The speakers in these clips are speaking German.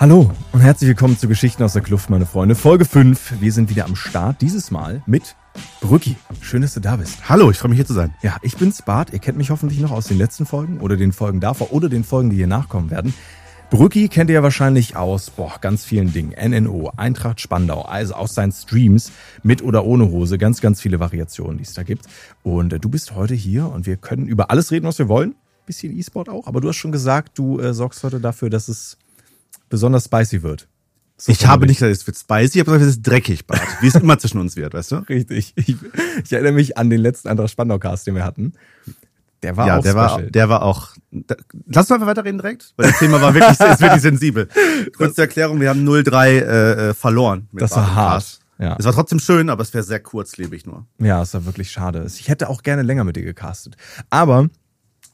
Hallo und herzlich willkommen zu Geschichten aus der Kluft, meine Freunde. Folge 5. Wir sind wieder am Start, dieses Mal mit Brücki. Schön, dass du da bist. Hallo, ich freue mich hier zu sein. Ja, ich bin's, Bart. Ihr kennt mich hoffentlich noch aus den letzten Folgen oder den Folgen davor oder den Folgen, die hier nachkommen werden. Brücki kennt ihr ja wahrscheinlich aus boah, ganz vielen Dingen. NNO, Eintracht Spandau, also aus seinen Streams mit oder ohne Hose. Ganz, ganz viele Variationen, die es da gibt. Und äh, du bist heute hier und wir können über alles reden, was wir wollen. Bisschen E-Sport auch. Aber du hast schon gesagt, du äh, sorgst heute dafür, dass es besonders spicy wird. So ich habe nicht gesagt, es wird spicy, aber es ist dreckig, Bart. Wie es immer zwischen uns wird, weißt du? Richtig. Ich, ich erinnere mich an den letzten Eintracht Spandau-Cast, den wir hatten. Der war ja, auch der special. war, der war auch. Da, lass uns einfach weiterreden direkt, weil das Thema war wirklich, ist wirklich sensibel. Kurz zur Erklärung, wir haben 0-3 äh, äh, verloren. Das war Bart und hart. Ja. Es war trotzdem schön, aber es wäre sehr kurzlebig nur. Ja, es war wirklich schade. Ich hätte auch gerne länger mit dir gecastet. Aber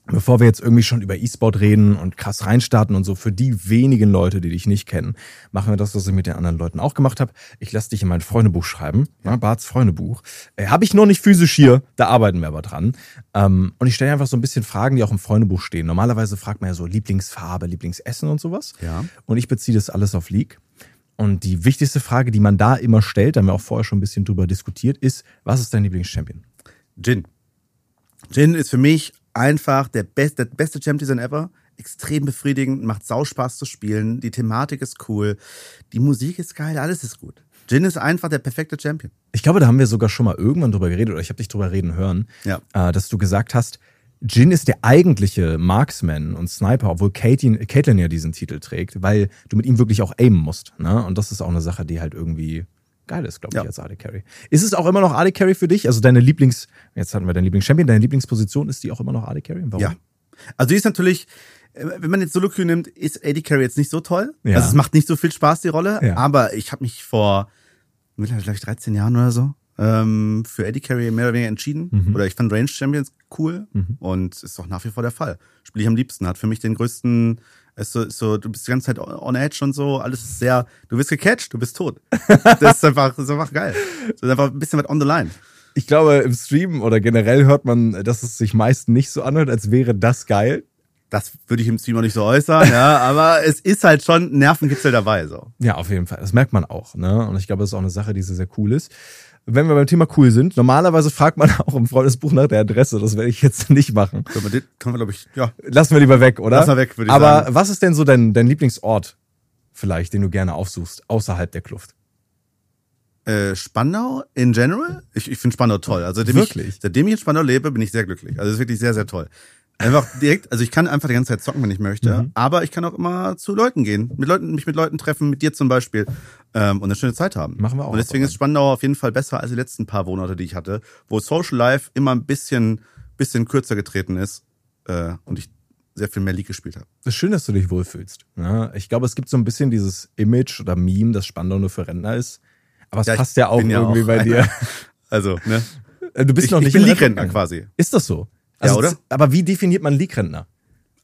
bevor wir jetzt irgendwie schon über E-Sport reden und krass reinstarten und so, für die wenigen Leute, die dich nicht kennen, machen wir das, was ich mit den anderen Leuten auch gemacht habe. Ich lasse dich in mein Freundebuch schreiben, ja, Barts Freundebuch. Äh, habe ich noch nicht physisch hier, da arbeiten wir aber dran. Ähm, und ich stelle einfach so ein bisschen Fragen, die auch im Freundebuch stehen. Normalerweise fragt man ja so Lieblingsfarbe, Lieblingsessen und sowas. Ja. Und ich beziehe das alles auf League. Und die wichtigste Frage, die man da immer stellt, da haben wir auch vorher schon ein bisschen drüber diskutiert, ist, was ist dein Lieblingschampion? Jin. Jin ist für mich einfach der, best, der beste Champ Design ever. Extrem befriedigend, macht sau Spaß zu spielen. Die Thematik ist cool. Die Musik ist geil, alles ist gut. Jin ist einfach der perfekte Champion. Ich glaube, da haben wir sogar schon mal irgendwann drüber geredet, oder ich habe dich drüber reden hören, Ja. äh, dass du gesagt hast, Jin ist der eigentliche Marksman und Sniper, obwohl Caitlyn ja diesen Titel trägt, weil du mit ihm wirklich auch aimen musst. Ne? Und das ist auch eine Sache, die halt irgendwie geil ist, glaube ich, Ja. als AD Carry. Ist es auch immer noch AD Carry für dich? Also deine Lieblings, jetzt hatten wir deinen Lieblingschampion, deine Lieblingsposition, ist die auch immer noch AD Carry? Warum? Ja. Also die ist natürlich, äh, wenn man jetzt Solo Queue nimmt, ist AD Carry jetzt nicht so toll. Ja. Also es macht nicht so viel Spaß, die Rolle. Ja. Aber ich habe mich vor mittlerweile, glaube ich, 13 Jahren oder so ähm, für AD Carry mehr oder weniger entschieden. Mhm. Oder ich fand Range Champions cool. Und ist auch nach wie vor der Fall. Spiele ich am liebsten. Hat für mich den größten, ist so, so, du bist die ganze Zeit on edge und so. Alles ist sehr, du wirst gecatcht, du bist tot. Das ist einfach, das ist einfach geil. Das ist einfach ein bisschen was on the line. Ich glaube, im Stream oder generell hört man, dass es sich meist nicht so anhört, als wäre das geil. Das würde ich im Stream auch nicht so äußern, ja, aber es ist halt schon Nervenkitzel dabei, so. Ja, auf jeden Fall. Das merkt man auch. Ne? Und ich glaube, das ist auch eine Sache, die sehr, sehr cool ist. Wenn wir beim Thema cool sind, normalerweise fragt man auch im Freundesbuch nach der Adresse. Das werde ich jetzt nicht machen. Können wir, das- können wir glaube ich, ja. Lassen wir lieber weg, oder? Lassen wir weg, würde ich Aber sagen. was ist denn so dein, dein Lieblingsort vielleicht, den du gerne aufsuchst, außerhalb der Kluft? Äh, Spandau in general? Ich, ich finde Spandau toll. Also seitdem Wirklich? Ich, seitdem ich in Spandau lebe, bin ich sehr glücklich. Also es ist wirklich sehr, sehr toll. Einfach direkt, also ich kann einfach die ganze Zeit zocken, wenn ich möchte, Mhm. aber ich kann auch immer zu Leuten gehen, mit Leuten, mich mit Leuten treffen, mit dir zum Beispiel, ähm, und eine schöne Zeit haben. Machen wir auch Und deswegen ist Spandau auf jeden Fall besser als die letzten paar Monate, die ich hatte, wo Social Life immer ein bisschen, bisschen kürzer getreten ist äh, und ich sehr viel mehr League gespielt habe. Es ist schön, dass du dich wohlfühlst. Ne? Ich glaube, es gibt so ein bisschen dieses Image oder Meme, dass Spandau nur für Rentner ist. Aber es Ja, ich passt ja auch bin ja irgendwie auch bei einer. dir. Also, ne? Du bist Ich, noch ich nicht bin in League-Rentner quasi. Ist das so? Ja, Also, oder? Aber wie definiert man League-Rentner?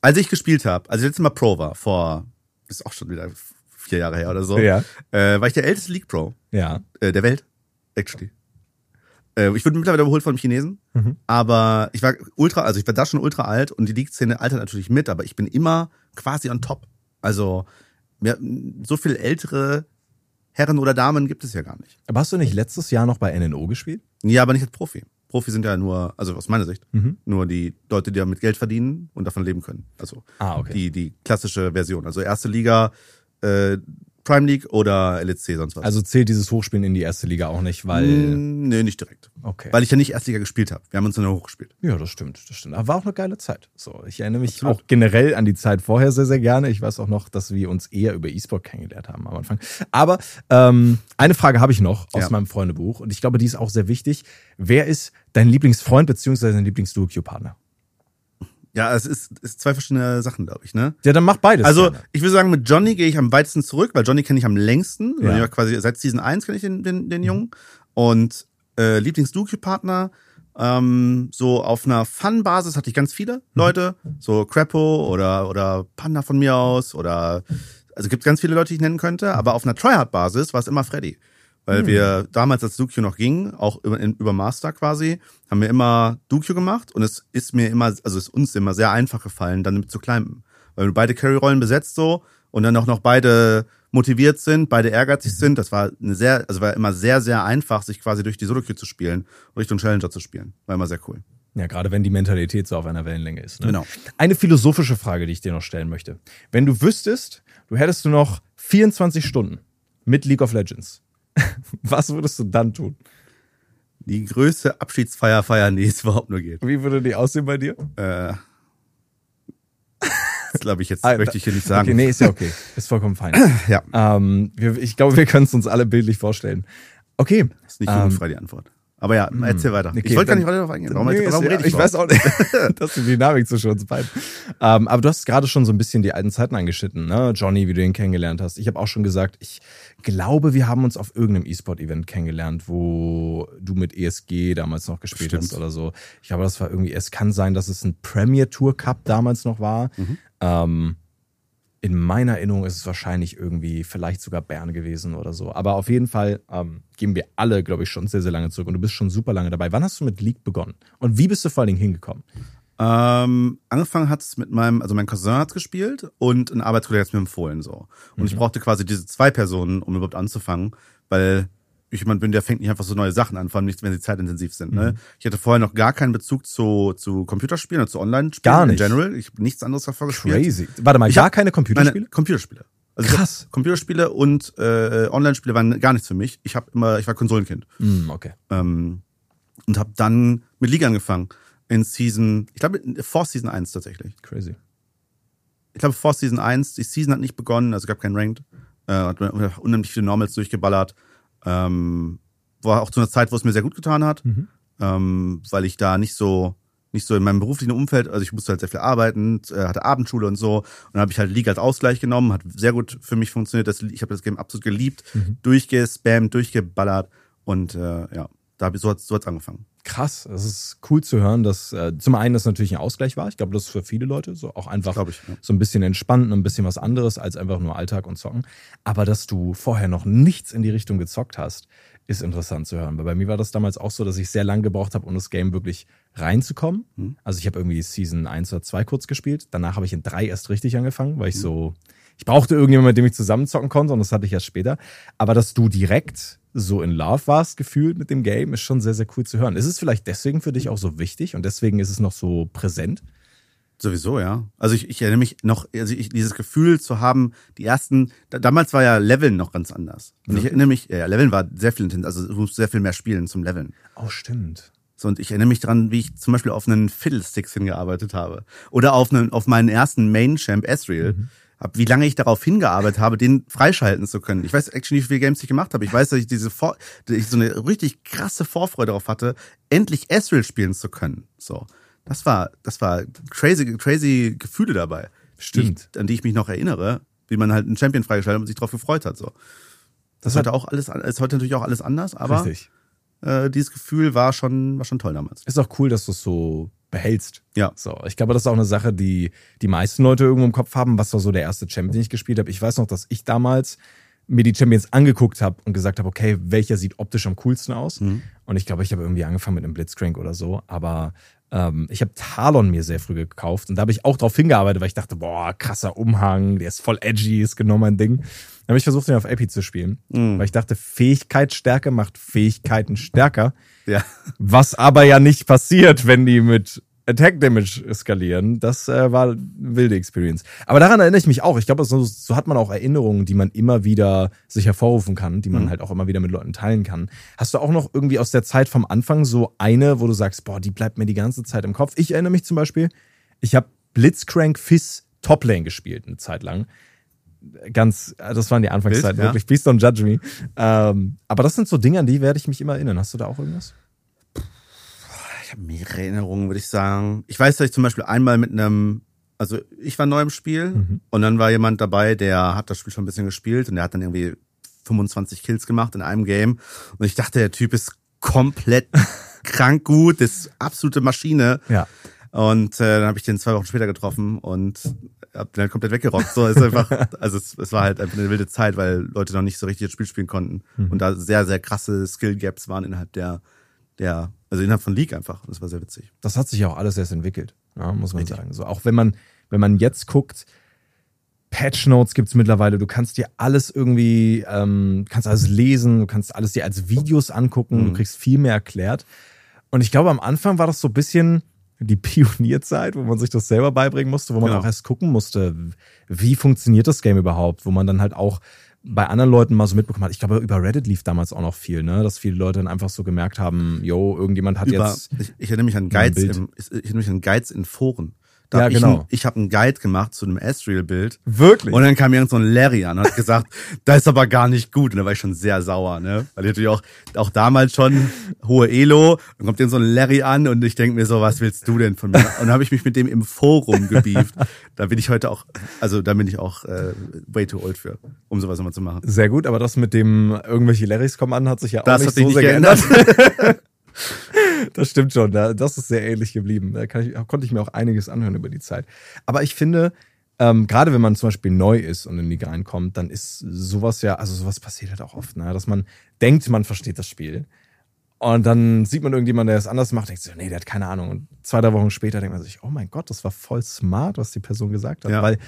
Als ich gespielt habe, als ich letztes Mal Pro war, vor, ist auch schon wieder vier Jahre her oder so, Ja. äh, war ich der älteste League Pro Ja. äh, der Welt, actually. Äh, ich wurde mittlerweile überholt von einem Chinesen, Mhm. aber ich war ultra, also ich war da schon ultra alt und die League-Szene altert natürlich mit, aber ich bin immer quasi on top. Also mir, so viel ältere Herren oder Damen gibt es ja gar nicht. Aber hast du nicht letztes Jahr noch bei NNO gespielt? Ja, aber nicht als Profi. Profi sind ja nur, also aus meiner Sicht, Mhm. nur die Leute, die damit Geld verdienen und davon leben können. Also Ah, okay. die, die klassische Version. Also erste Liga, äh, Prime League oder LEC, sonst was. Also zählt dieses Hochspielen in die erste Liga auch nicht, weil. Mm, nee, nicht direkt. Okay. Weil ich ja nicht Erstliga gespielt habe. Wir haben uns dann hochgespielt. Ja, das stimmt, das stimmt. Aber war auch eine geile Zeit. So, ich erinnere mich Absolut. auch generell an die Zeit vorher sehr, sehr gerne. Ich weiß auch noch, dass wir uns eher über E-Sport kennengelernt haben am Anfang. Aber ähm, eine Frage habe ich noch aus Ja. meinem Freundebuch und ich glaube, die ist auch sehr wichtig. Wer ist dein Lieblingsfreund beziehungsweise dein Lieblings-Duo-Q-Partner? Ja, es ist, ist zwei verschiedene Sachen, glaube ich, ne? Ja, dann mach beides. Also, gerne. ich würde sagen, mit Johnny gehe ich am weitesten zurück, weil Johnny kenne ich am längsten. Ja. Ja. quasi seit Season 1 kenne ich den, den, den Jungen. Und äh, Lieblings-Duke-Partner, ähm, so auf einer Fun-Basis hatte ich ganz viele Leute. So Crapo oder, oder Panda von mir aus oder also gibt ganz viele Leute, die ich nennen könnte, aber auf einer Tryhard-Basis war es immer Freddy. Weil wir damals, als Dukio noch ging, auch über, in, über Master quasi, haben wir immer Dukio gemacht und es ist mir immer, also es ist uns immer sehr einfach gefallen, dann zu climben. Weil du beide Carry-Rollen besetzt so und dann auch noch beide motiviert sind, beide ehrgeizig sind. Das war eine sehr, also war immer sehr, sehr einfach, sich quasi durch die Solo-Queue zu spielen und Richtung Challenger zu spielen. War immer sehr cool. Ja, gerade wenn die Mentalität so auf einer Wellenlänge ist. Ne? Genau. Eine philosophische Frage, die ich dir noch stellen möchte. Wenn du wüsstest, du hättest du noch 24 Stunden mit League of Legends, was würdest du dann tun? Die größte Abschiedsfeier feiern, die es überhaupt nur geht. Wie würde die aussehen bei dir? Äh, das glaube ich jetzt, Ah, möchte ich hier nicht sagen. Okay, nee, ist ja okay. Ist vollkommen fein. Ja, ähm, wir, ich glaube, wir können es uns alle bildlich vorstellen. Okay. ist nicht Ähm, jugendfrei die Antwort. Aber ja, erzähl weiter. okay, ich wollte gar nicht weiter darauf eingehen. Warum, Nee, warum rede ich ich weiß auch nicht. das ist die Dynamik zwischen uns beiden. Ähm, aber du hast gerade schon so ein bisschen die alten Zeiten angeschnitten, ne? Johnny, wie du ihn kennengelernt hast. Ich habe auch schon gesagt, ich glaube, wir haben uns auf irgendeinem E-Sport-Event kennengelernt, wo du mit ESG damals noch gespielt Stimmt. hast oder so. Ich glaube, das war irgendwie, es kann sein, dass es ein Premier Tour Cup damals noch war. Mhm. Ähm, in meiner Erinnerung ist es wahrscheinlich irgendwie vielleicht sogar Bern gewesen oder so. Aber auf jeden Fall ähm, gehen wir alle, glaube ich, schon sehr, sehr lange zurück. Und du bist schon super lange dabei. Wann hast du mit League begonnen? Und wie bist du vor allen Dingen hingekommen? Ähm, angefangen hat es mit meinem, also mein Cousin hat's gespielt und ein Arbeitskollege hat's mir empfohlen so. Und Mhm. ich brauchte quasi diese zwei Personen, um überhaupt anzufangen, weil ich jemand bin, der fängt nicht einfach so neue Sachen an, vor allem nicht, wenn sie zeitintensiv sind. Mhm. Ne? Ich hatte vorher noch gar keinen Bezug zu, zu Computerspielen oder zu Online-Spielen Gar in nicht. general. Ich habe nichts anderes davor gespielt. Crazy. Warte mal, Ich gar keine Computerspiele? Meine Computerspiele. Also Krass. Computerspiele und äh, Online-Spiele waren gar nichts für mich. Ich habe immer, ich war Konsolenkind Hm, okay. ähm, und habe dann mit League angefangen in Season, ich glaube vor Season 1 tatsächlich. Crazy. Ich glaube vor Season 1, die Season hat nicht begonnen, also gab kein Ranked, äh, hat unheimlich viele Normals durchgeballert. Ähm, war auch zu einer Zeit, wo es mir sehr gut getan hat, Mhm. ähm, weil ich da nicht so nicht so in meinem beruflichen Umfeld, also ich musste halt sehr viel arbeiten, äh, hatte Abendschule und so und dann habe ich halt League als Ausgleich genommen, hat sehr gut für mich funktioniert, das, ich habe das Game absolut geliebt, Mhm. durchgespammt, durchgeballert und äh, ja, da hab ich, so hat so hat's angefangen. Krass, es ist cool zu hören, dass äh, zum einen das natürlich ein Ausgleich war. Ich glaube, das ist für viele Leute so auch einfach ich. Ja. so ein bisschen entspannt und ein bisschen was anderes als einfach nur Alltag und Zocken. Aber dass du vorher noch nichts in die Richtung gezockt hast, ist interessant zu hören. Weil bei mir war das damals auch so, dass ich sehr lange gebraucht habe, um das Game wirklich reinzukommen. Mhm. Also ich habe irgendwie Season 1 oder 2 kurz gespielt. Danach habe ich in 3 erst richtig angefangen, weil ich so, ich brauchte irgendjemanden, mit dem ich zusammenzocken konnte und das hatte ich erst später. Aber dass du direkt so in Love warst, gefühlt mit dem Game, ist schon sehr, sehr cool zu hören. Ist es vielleicht deswegen für dich auch so wichtig und deswegen ist es noch so präsent? Sowieso, ja. Also ich, ich erinnere mich noch, also ich, dieses Gefühl zu haben, die ersten, da, damals war ja Leveln noch ganz anders. Und ich erinnere mich, ja, Leveln war sehr viel intensiver, also du musst sehr viel mehr spielen zum Leveln. Oh, stimmt. So, und ich erinnere mich dran, wie ich zum Beispiel auf einen Fiddlesticks hingearbeitet habe. Oder auf einen, auf meinen ersten Main-Champ Ezreal. Hab, wie lange ich darauf hingearbeitet habe, den freischalten zu können. Ich weiß actually, wie viele Games ich gemacht habe. Ich weiß, dass ich diese Vor dass ich so eine richtig krasse Vorfreude darauf hatte, endlich Ezreal spielen zu können. So. Das war, das war crazy, crazy Gefühle dabei. Stimmt. Die, ich- an die ich mich noch erinnere, wie man halt einen Champion freigeschaltet hat und sich darauf gefreut hat. So. Das ist heute auch alles, ist heute natürlich auch alles anders, aber äh, dieses Gefühl war schon, war schon toll damals. Ist auch cool, dass du so behältst. Ja. So, ich glaube, das ist auch eine Sache, die die meisten Leute irgendwo im Kopf haben. Was war so der erste Champion, den ich gespielt habe? Ich weiß noch, dass ich damals mir die Champions angeguckt habe und gesagt habe, okay, welcher sieht optisch am coolsten aus? Mhm. Und ich glaube, ich habe irgendwie angefangen mit einem Blitzcrank oder so. Aber ähm, ich habe Talon mir sehr früh gekauft und da habe ich auch drauf hingearbeitet, weil ich dachte, boah, krasser Umhang, der ist voll edgy, ist genau mein Ding. Habe ich versucht, den auf Epi zu spielen, Mhm. weil ich dachte, Fähigkeitsstärke macht Fähigkeiten stärker. Ja. Was aber ja nicht passiert, wenn die mit Attack Damage skalieren. Das äh, war eine wilde Experience. Aber daran erinnere ich mich auch. Ich glaube, so, so hat man auch Erinnerungen, die man immer wieder sich hervorrufen kann, die man Mhm. halt auch immer wieder mit Leuten teilen kann. Hast du auch noch irgendwie aus der Zeit vom Anfang so eine, wo du sagst, boah, die bleibt mir die ganze Zeit im Kopf? Ich erinnere mich zum Beispiel, ich habe Blitzcrank Fizz Toplane gespielt eine Zeit lang. Ganz, das waren die Anfangszeiten, Wild, ja. wirklich. Please don't judge me. Ähm, aber das sind so Dinge, an die werde ich mich immer erinnern. Hast du da auch irgendwas? Ich habe mehrere Erinnerungen, würde ich sagen. Ich weiß, dass ich zum Beispiel einmal mit einem, also ich war neu im Spiel Mhm. und dann war jemand dabei, der hat das Spiel schon ein bisschen gespielt und der hat dann irgendwie 25 Kills gemacht in einem Game und ich dachte, der Typ ist komplett krank gut, das ist absolute Maschine. Ja. Und äh, dann habe ich den zwei Wochen später getroffen und hab den halt komplett weggerockt. So ist einfach, also es, es war halt einfach eine wilde Zeit, weil Leute noch nicht so richtig das Spiel spielen konnten Mhm. und da sehr sehr krasse Skill Gaps waren innerhalb der der also innerhalb von League einfach. Das war sehr witzig. das hat sich ja auch alles erst entwickelt, ja, muss man sagen. So, auch wenn man, wenn man jetzt guckt, Patch Notes gibt's mittlerweile. Du kannst dir alles irgendwie, ähm, kannst alles lesen, du kannst alles dir als Videos angucken, Mhm. du kriegst viel mehr erklärt. Und ich glaube, am Anfang war das so ein bisschen die Pionierzeit, wo man sich das selber beibringen musste, wo man Genau. auch erst gucken musste, wie funktioniert das Game überhaupt, wo man dann halt auch bei anderen Leuten mal so mitbekommen hat. Ich glaube, über Reddit lief damals auch noch viel, ne? Dass viele Leute dann einfach so gemerkt haben, yo, irgendjemand hat Über, jetzt. ich, ich erinnere mich an Bild. im, ich erinnere mich an Guides in Foren. Da Ja, hab genau. Ich, ich habe einen Guide gemacht zu einem Astral-Bild. Wirklich? Und dann kam irgend so ein Larry an und hat gesagt, das ist aber gar nicht gut. Und da war ich schon sehr sauer, ne? Weil ich natürlich auch, auch damals schon hohe Elo. Dann kommt irgend so ein Larry an und ich denk mir so, was willst du denn von mir? Und dann habe ich mich mit dem im Forum gebieft. da bin ich heute auch, also da bin ich auch äh, way too old für, um sowas immer zu machen. Sehr gut, aber das mit dem irgendwelche Larrys kommen an, hat sich ja auch Das nicht hat sich so nicht sehr geändert. geändert. das stimmt schon, da- das ist sehr ähnlich geblieben. Da ich, konnte ich mir auch einiges anhören über die Zeit. Aber ich finde, ähm, gerade wenn man zum Beispiel neu ist und in die Liga reinkommt, dann ist sowas ja, also sowas passiert halt auch oft, ne? dass man denkt, man versteht das Spiel. Und dann sieht man irgendjemanden, der es anders macht, denkt so, nee, der hat keine Ahnung. Und zwei, drei Wochen später denkt man sich, oh mein Gott, das war voll smart, was die Person gesagt hat. Ja. Weil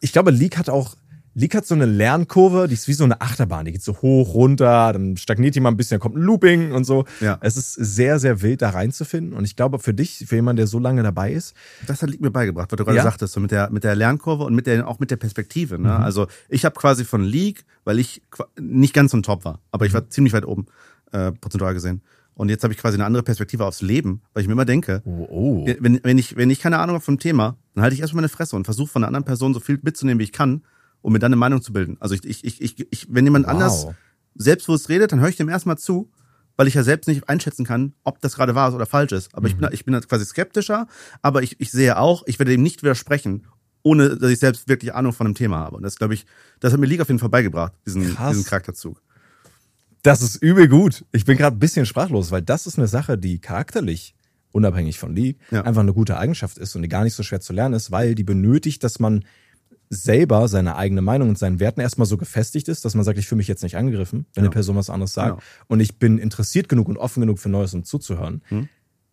ich glaube, League hat auch, League hat so eine Lernkurve, die ist wie so eine Achterbahn, die geht so hoch, runter, dann stagniert jemand ein bisschen, dann kommt ein Looping und so. Ja. Es ist sehr, sehr wild, da reinzufinden. Und ich glaube, für dich, für jemanden, der so lange dabei ist, Das hat Lied mir beigebracht, was du gerade Ja? sagtest, so mit der, mit der Lernkurve und mit der, auch mit der Perspektive. Mhm. Ne? Also ich habe quasi von League, weil ich nicht ganz so ein Top war, aber ich Mhm. war ziemlich weit oben, äh, prozentual gesehen. Und jetzt habe ich quasi eine andere Perspektive aufs Leben, weil ich mir immer denke, oh, oh. wenn, wenn, ich, wenn ich keine Ahnung habe vom Thema, dann halte ich erstmal meine Fresse und versuche von einer anderen Person so viel mitzunehmen, wie ich kann, um mir dann eine Meinung zu bilden. Also ich, ich, ich, ich, ich wenn jemand Wow. anders selbstbewusst redet, dann höre ich dem erstmal zu, weil ich ja selbst nicht einschätzen kann, ob das gerade wahr ist oder falsch ist. Aber Mhm. ich bin, ich bin quasi skeptischer, aber ich, ich sehe auch, ich werde dem nicht widersprechen, ohne dass ich selbst wirklich Ahnung von dem Thema habe. Und das glaube ich, das hat mir League auf jeden Fall beigebracht, diesen, Krass. diesen Charakterzug. Das ist übel gut. Ich bin gerade ein bisschen sprachlos, weil das ist eine Sache, die charakterlich, unabhängig von League, Ja. einfach eine gute Eigenschaft ist und die gar nicht so schwer zu lernen ist, weil die benötigt, dass man selber seine eigene Meinung und seinen Werten erstmal so gefestigt ist, dass man sagt, ich fühle mich jetzt nicht angegriffen, wenn Ja. eine Person was anderes sagt. Genau. Und ich bin interessiert genug und offen genug für Neues, um zuzuhören. Hm.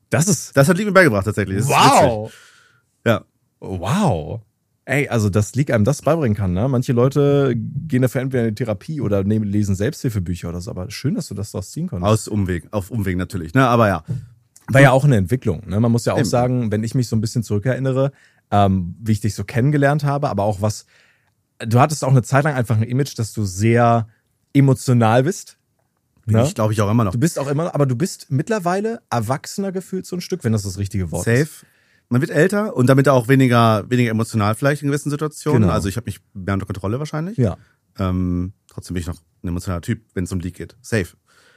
Das ist Das hat League mir beigebracht tatsächlich. Das ist witzig. Ja. Wow. Ey, also das League einem das beibringen kann, ne? Manche Leute gehen dafür entweder in die Therapie oder nehmen, lesen Selbsthilfebücher oder so, aber schön, dass du das daraus ziehen konntest. Aus Umweg, auf Umweg natürlich. Ne? Aber ja. War ja auch eine Entwicklung. Ne? Man muss ja auch Eben. sagen, wenn ich mich so ein bisschen zurückerinnere, ähm, wie ich dich so kennengelernt habe, aber auch was, du hattest auch eine Zeit lang einfach ein Image, dass du sehr emotional bist. Bin Ne? ich glaube ich auch immer noch. Du bist auch immer, aber du bist mittlerweile erwachsener gefühlt so ein Stück, wenn das das richtige Wort ist. Safe. Man wird älter und damit auch weniger, weniger emotional vielleicht in gewissen Situationen. Genau. Also ich habe mich mehr unter Kontrolle wahrscheinlich. Ja, Ähm, trotzdem bin ich noch ein emotionaler Typ, wenn es um League geht. Safe.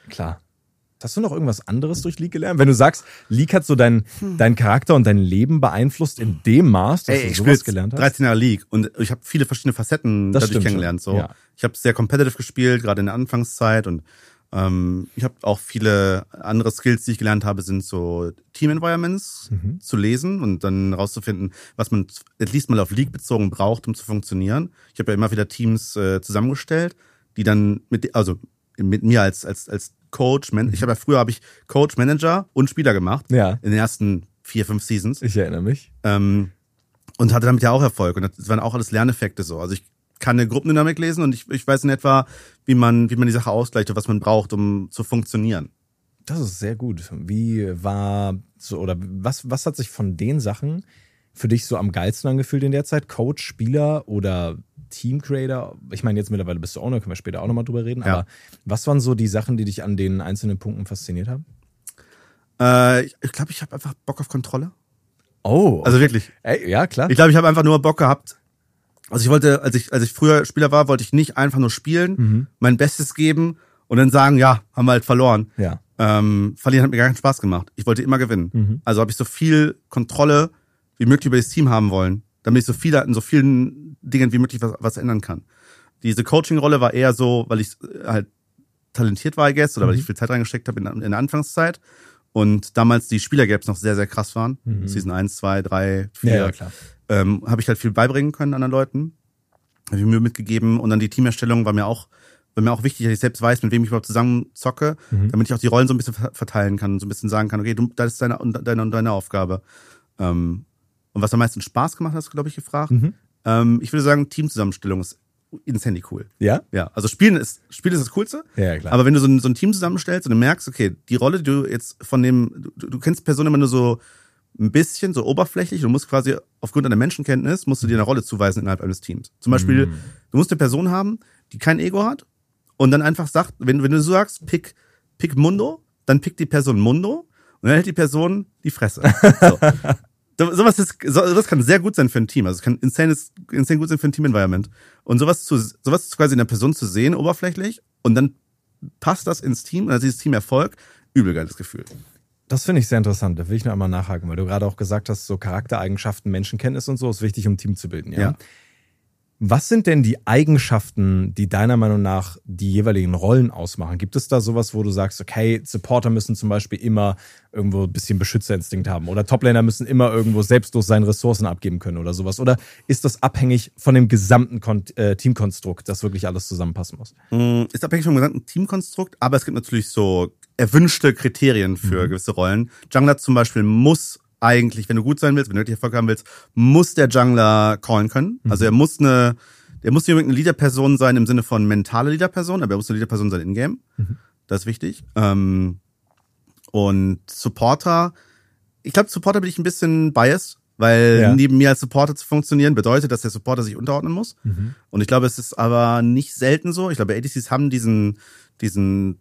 klar. Hast du noch irgendwas anderes durch League gelernt? Wenn du sagst, League hat so deinen dein Charakter und dein Leben beeinflusst in dem Maß, dass Ey, du ich sowas gelernt hast? 13 Jahre League und ich habe viele verschiedene Facetten Das dadurch kennengelernt. So. ja. Ich habe sehr competitive gespielt, gerade in der Anfangszeit und ähm, ich habe auch viele andere Skills, die ich gelernt habe, sind so Team Environments Mhm. zu lesen und dann rauszufinden, was man at least mal auf League bezogen braucht, um zu funktionieren. Ich habe ja immer wieder Teams äh, zusammengestellt, die dann mit also mit mir als als als Coach, Man ich habe ja früher habe ich Coach, Manager und Spieler gemacht Ja, in den ersten vier fünf Seasons. ich erinnere mich. Ähm, und hatte damit ja auch Erfolg. Und das waren auch alles Lerneffekte so. Also ich kann eine Gruppendynamik lesen und ich, ich weiß in etwa, wie man, wie man die Sache ausgleicht und was man braucht, um zu funktionieren. Das ist sehr gut. Wie war so, oder was, was hat sich von den Sachen für dich so am geilsten angefühlt in der Zeit? Coach, Spieler oder Team Creator? Ich meine, jetzt mittlerweile bist du Owner, können wir später auch nochmal drüber reden. Ja. Aber was waren so die Sachen, die dich an den einzelnen Punkten fasziniert haben? Äh, ich glaube, ich, glaub, ich habe einfach Bock auf Kontrolle. Oh, Also wirklich. ey, ja, klar. Ich glaube, ich habe einfach nur Bock gehabt. Also ich wollte, als ich, als ich früher Spieler war, wollte ich nicht einfach nur spielen, Mhm. mein Bestes geben und dann sagen, ja, haben wir halt verloren. Ja. Ähm, verlieren hat mir gar keinen Spaß gemacht. Ich wollte immer gewinnen. Mhm. Also habe ich so viel Kontrolle wie möglich über das Team haben wollen, damit ich so viel in so vielen Dingen wie möglich was, was ändern kann. Diese Coaching-Rolle war eher so, weil ich äh, halt talentiert war, I guess, oder weil Mhm. ich viel Zeit reingesteckt habe in, in der Anfangszeit. Und damals die Spielergaps noch sehr, sehr krass waren. Mhm. Season 1, 2, 3, 4 Ja, ja, klar. ähm, habe ich halt viel beibringen können anderen Leuten. Habe ich Mühe mitgegeben und dann die Teamerstellung war mir auch war mir auch wichtig, dass ich selbst weiß, mit wem ich überhaupt zusammen zocke, Mhm. damit ich auch die Rollen so ein bisschen ver- verteilen kann und so ein bisschen sagen kann, okay, du, das ist deine deine deine Aufgabe. Ähm, und was am meisten Spaß gemacht hat, hast du, glaube ich, gefragt. Mhm. Ähm, ich würde sagen, Teamzusammenstellung ist insanely cool. Ja? Ja, also Spielen ist, Spielen ist das Coolste. Ja, klar. Aber wenn du so ein, so ein Team zusammenstellst und du merkst, okay, die Rolle, die du jetzt von dem, du, du kennst Personen immer nur so ein bisschen, so oberflächlich, du musst quasi aufgrund deiner Menschenkenntnis, musst du dir eine Rolle zuweisen innerhalb eines Teams. Zum Beispiel, du musst eine Person haben, die kein Ego hat und dann einfach sagt, wenn, wenn du so sagst, pick, pick Mundo, dann pickt die Person Mundo und dann hält die Person die Fresse. So. So- Sowas, ist, so- sowas kann sehr gut sein für ein Team. Also es kann insane, insane gut sein für ein Team-Environment. Und sowas zu, sowas quasi in der Person zu sehen, oberflächlich, und dann passt das ins Team und dann ist dieses Team Erfolg, übel geiles Gefühl. Das finde ich sehr interessant. Da will ich noch einmal nachhaken, weil du gerade auch gesagt hast, so Charaktereigenschaften, Menschenkenntnis und so ist wichtig, um ein Team zu bilden. Ja? Ja. Was sind denn die Eigenschaften, die deiner Meinung nach die jeweiligen Rollen ausmachen? Gibt es da sowas, wo du sagst, okay, Supporter müssen zum Beispiel immer irgendwo ein bisschen Beschützerinstinkt haben oder Toplaner müssen immer irgendwo selbstlos seine Ressourcen abgeben können oder sowas? Oder ist das abhängig von dem gesamten Kon äh, Teamkonstrukt, dass wirklich alles zusammenpassen muss? Mm, Ist abhängig vom gesamten Teamkonstrukt, aber es gibt natürlich so erwünschte Kriterien für gewisse Rollen. Jungler zum Beispiel muss eigentlich, wenn du gut sein willst, wenn du wirklich Erfolg haben willst, muss der Jungler callen können. Also er muss eine, der muss nicht unbedingt eine Leaderperson sein im Sinne von mentale Leaderperson, aber er muss eine Leaderperson sein in-game. Das ist wichtig. Ähm, und Supporter, ich glaube, Supporter bin ich ein bisschen biased, weil Ja. neben mir als Supporter zu funktionieren bedeutet, dass der Supporter sich unterordnen muss. Und ich glaube, es ist aber nicht selten so. Ich glaube, ADCs haben diesen, diesen,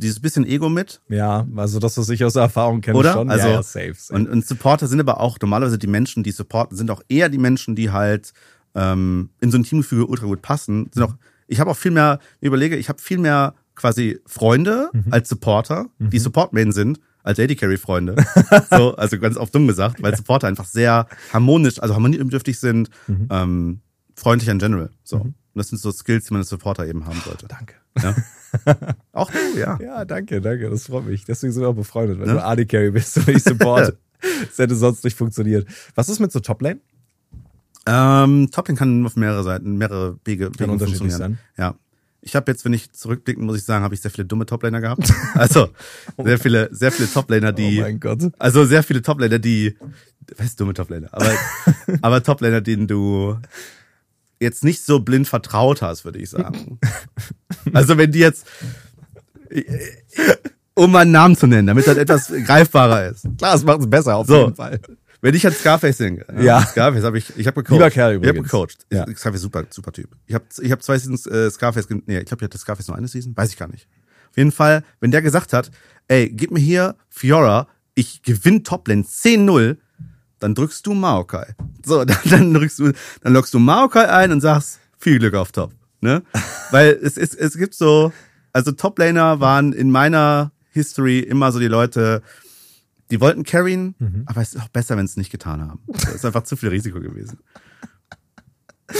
dieses bisschen Ego mit. Ja, also das, was ich aus Erfahrung kenne, Oder? schon. Also, ja, ja, safe, safe. Und, und Supporter sind aber auch normalerweise die Menschen, die supporten, sind auch eher die Menschen, die halt ähm, in so ein Teamgefüge ultra gut passen. Sind auch, ich habe auch viel mehr, ich überlege, ich habe viel mehr quasi Freunde als Supporter, die Support-Main sind, als AD Carry-Freunde. so, also ganz auf dumm gesagt, weil Supporter einfach sehr harmonisch, also harmoniebedürftig sind, ähm, freundlich in general. So. Und das sind so Skills, die man als Supporter eben haben sollte. Danke. Ja. auch du, ja. Ja, danke, danke. Das freut mich. Deswegen sind wir auch befreundet, weil Ne? du AD Carry bist und ich Support. das hätte sonst nicht funktioniert. Was ist mit so Toplane? Ähm, Toplane kann auf mehrere Seiten, mehrere Wege, Wege unterschiedlich funktionieren. Ja. Ich habe jetzt, wenn ich zurückblicken, muss ich sagen, habe ich sehr viele dumme Toplaner gehabt. Also sehr viele, sehr viele Toplaner, die, oh mein Gott. also sehr viele Toplaner, die, was ist dumme Toplaner? Aber, aber Toplaner, denen du jetzt nicht so blind vertraut hast, würde ich sagen. Also wenn die jetzt, um mal einen Namen zu nennen, damit das etwas greifbarer ist. Klar, es macht es besser auf So. jeden Fall. Wenn ich an Scarface denke, Ja. Scarface habe ich, ich habe gecoacht. Lieber Kerl Ich habe übrigens. gecoacht. Ja. Scarface super, super Typ. Ich habe, ich habe zwei Seasons äh, Scarface, nee, ich glaube, ich hatte Scarface nur eine Season, weiß ich gar nicht. Auf jeden Fall, wenn der gesagt hat, ey, gib mir hier Fiora, ich gewinn Toplane 10-0, dann drückst du Maokai. So, dann, dann drückst du, dann lockst du Maokai ein und sagst, viel Glück auf Top, ne? Weil es, es, es gibt so, also Toplaner waren in meiner History immer so die Leute, die wollten carryen, aber es ist auch besser, wenn sie es nicht getan haben. Das ist einfach zu viel Risiko gewesen.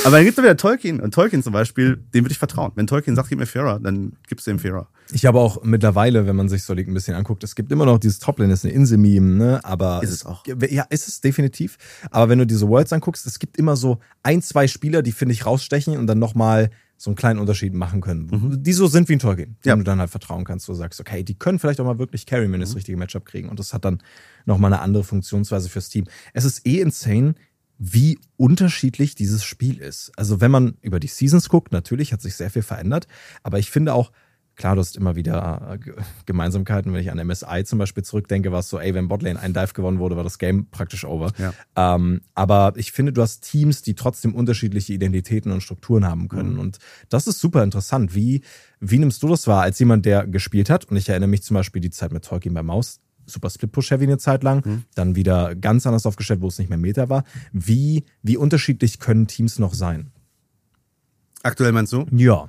Aber dann gibt es wieder Tolkien. Und Tolkien zum Beispiel, dem würde ich vertrauen. Wenn Tolkien sagt, gib mir Fira, dann gibst du ihm Fira. Ich habe auch mittlerweile, wenn man sich so ein bisschen anguckt, es gibt immer noch dieses Toplane, ist eine Insel-Meme, ne? Aber Ist es auch. Ja, ist es definitiv. Aber wenn du diese Worlds anguckst, es gibt immer so ein, zwei Spieler, die, finde ich, rausstechen und dann nochmal so einen kleinen Unterschied machen können. Die so sind wie ein Tolkien, Ja. dem du dann halt vertrauen kannst. Du sagst, okay, die können vielleicht auch mal wirklich carry, wenn das richtige Matchup kriegen. Und das hat dann nochmal eine andere Funktionsweise fürs Team. Es ist eh insane, wie unterschiedlich dieses Spiel ist. Also wenn man über die Seasons guckt, natürlich hat sich sehr viel verändert, aber ich finde auch, klar, du hast immer wieder äh, Ge- Gemeinsamkeiten. Wenn ich an MSI zum Beispiel zurückdenke, war es so, ey, wenn Botlane ein Dive gewonnen wurde, war das Game praktisch over. Ja. Ähm, aber ich finde, du hast Teams, die trotzdem unterschiedliche Identitäten und Strukturen haben können. Und das ist super interessant. Wie, wie nimmst du das wahr als jemand, der gespielt hat? Und ich erinnere mich zum Beispiel die Zeit mit Tolkien bei Maus. Super Split-Push-Heavy eine Zeit lang, dann wieder ganz anders aufgestellt, wo es nicht mehr Meta war. Wie, wie unterschiedlich können Teams noch sein? Aktuell meinst du? Ja.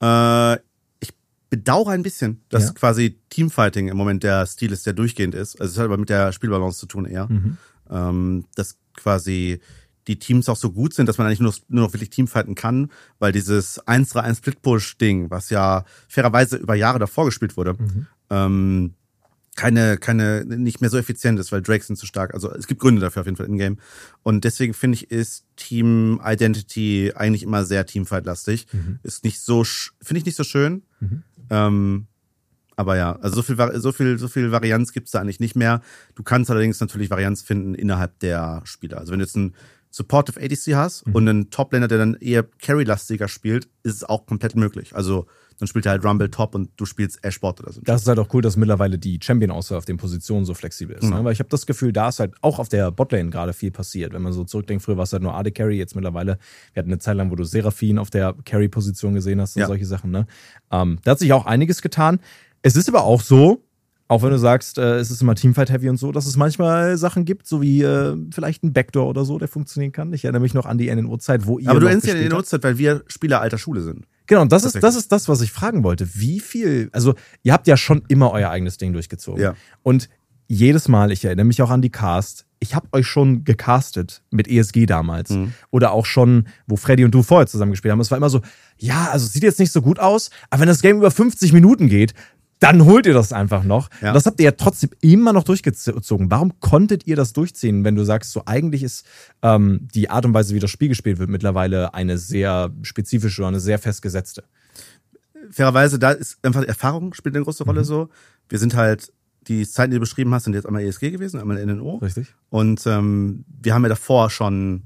Äh, bedauere ein bisschen, dass Ja. quasi Teamfighting im Moment der Stil ist, der durchgehend ist. Also es hat aber mit der Spielbalance zu tun eher. Ähm, dass quasi die Teams auch so gut sind, dass man eigentlich nur, nur noch wirklich Teamfighten kann, weil dieses 1-3-1 Split-Push-Ding, was ja fairerweise über Jahre davor gespielt wurde, ähm, keine, keine, nicht mehr so effizient ist, weil Drakes sind zu stark. Also es gibt Gründe dafür auf jeden Fall in-game. Und deswegen finde ich, ist Team Identity eigentlich immer sehr Teamfight-lastig. Ist nicht so, finde ich nicht so schön. Ähm, aber ja, also so viel, so viel, so viel Varianz gibt's da eigentlich nicht mehr. Du kannst allerdings natürlich Varianz finden innerhalb der Spieler. Also wenn du jetzt ein Supportive ADC hast Mhm. und einen Top-Laner, der dann eher Carry-lastiger spielt, ist es auch komplett möglich. Also dann spielt er halt Rumble Top und du spielst Ash-Bot oder so. Das ist halt auch cool, dass mittlerweile die Champion-Auswahl auf den Positionen so flexibel ist. Mhm. Ne? Weil ich habe das Gefühl, da ist halt auch auf der Botlane gerade viel passiert. Wenn man so zurückdenkt, früher war es halt nur AD Carry, jetzt mittlerweile, wir hatten eine Zeit lang, wo du Seraphin auf der Carry-Position gesehen hast und Ja. solche Sachen. Ne? Ähm, da hat sich auch einiges getan. Es ist aber auch so, auch wenn du sagst, äh, es ist immer Teamfight-heavy und so, dass es manchmal Sachen gibt, so wie äh, vielleicht ein Backdoor oder so, der funktionieren kann. Ich erinnere mich noch an die NNO-Zeit, wo ihr Aber du ja gespielt den habt. Uhrzeit, weil wir Spieler alter Schule sind. Genau, und das ist, das ist das, was ich fragen wollte. Wie viel, also ihr habt ja schon immer euer eigenes Ding durchgezogen. Ja. Und jedes Mal, ich erinnere mich auch an die Cast, ich habe euch schon gecastet mit ESG damals. Mhm. Oder auch schon, wo Freddy und du vorher zusammen gespielt haben. Es war immer so, ja, also es sieht jetzt nicht so gut aus, aber wenn das Game über 50 Minuten geht, dann holt ihr das einfach noch. Ja. Das habt ihr ja trotzdem immer noch durchgezogen. Warum konntet ihr das durchziehen, wenn du sagst, so eigentlich ist ähm, die Art und Weise, wie das Spiel gespielt wird, mittlerweile eine sehr spezifische oder eine sehr festgesetzte? Fairerweise, da ist einfach Erfahrung spielt eine große Rolle Mhm. so. Wir sind halt, die Zeiten, die du beschrieben hast, sind jetzt einmal ESG gewesen, einmal NNO. Richtig? Und ähm, wir haben ja davor schon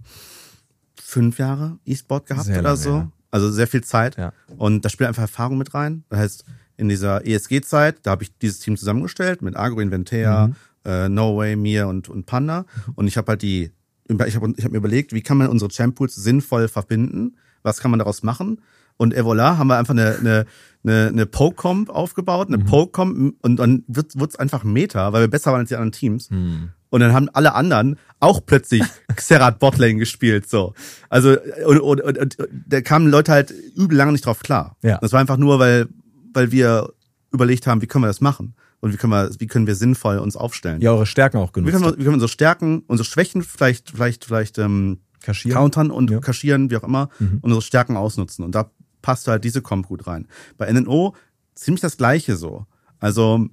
fünf Jahre E-Sport gehabt Sehr oder lange, so. ja. Also sehr viel Zeit. Ja. Und da spielt einfach Erfahrung mit rein. Das heißt, in dieser ESG-Zeit, da habe ich dieses Team zusammengestellt mit Agro, Inventea, Mhm. äh, No Way, mir und, und Panda. Und ich habe halt die, ich habe ich hab mir überlegt, wie kann man unsere Champ-Pools sinnvoll verbinden? Was kann man daraus machen? Und et voilà, haben wir einfach eine, eine, eine, eine Poke-Comp aufgebaut, Mhm. eine Poke-Comp und dann wird es einfach Meta, weil wir besser waren als die anderen Teams. Hm. Und dann haben alle anderen auch plötzlich Xerath Botlane gespielt, so. Also, und, und, und, und da kamen Leute halt übel lange nicht drauf klar. Ja. Das war einfach nur, weil, weil wir überlegt haben, wie können wir das machen? Und wie können wir, wie können wir sinnvoll uns aufstellen? Ja, eure Stärken auch Wie genutzt. können wir, wie können wir unsere Stärken, unsere Schwächen vielleicht, vielleicht, vielleicht, ähm, Kaschieren. countern und Ja. kaschieren, wie auch immer, Mhm. unsere Stärken ausnutzen. Und da passt halt diese Comp gut rein. Bei NNO ziemlich das Gleiche so. Also,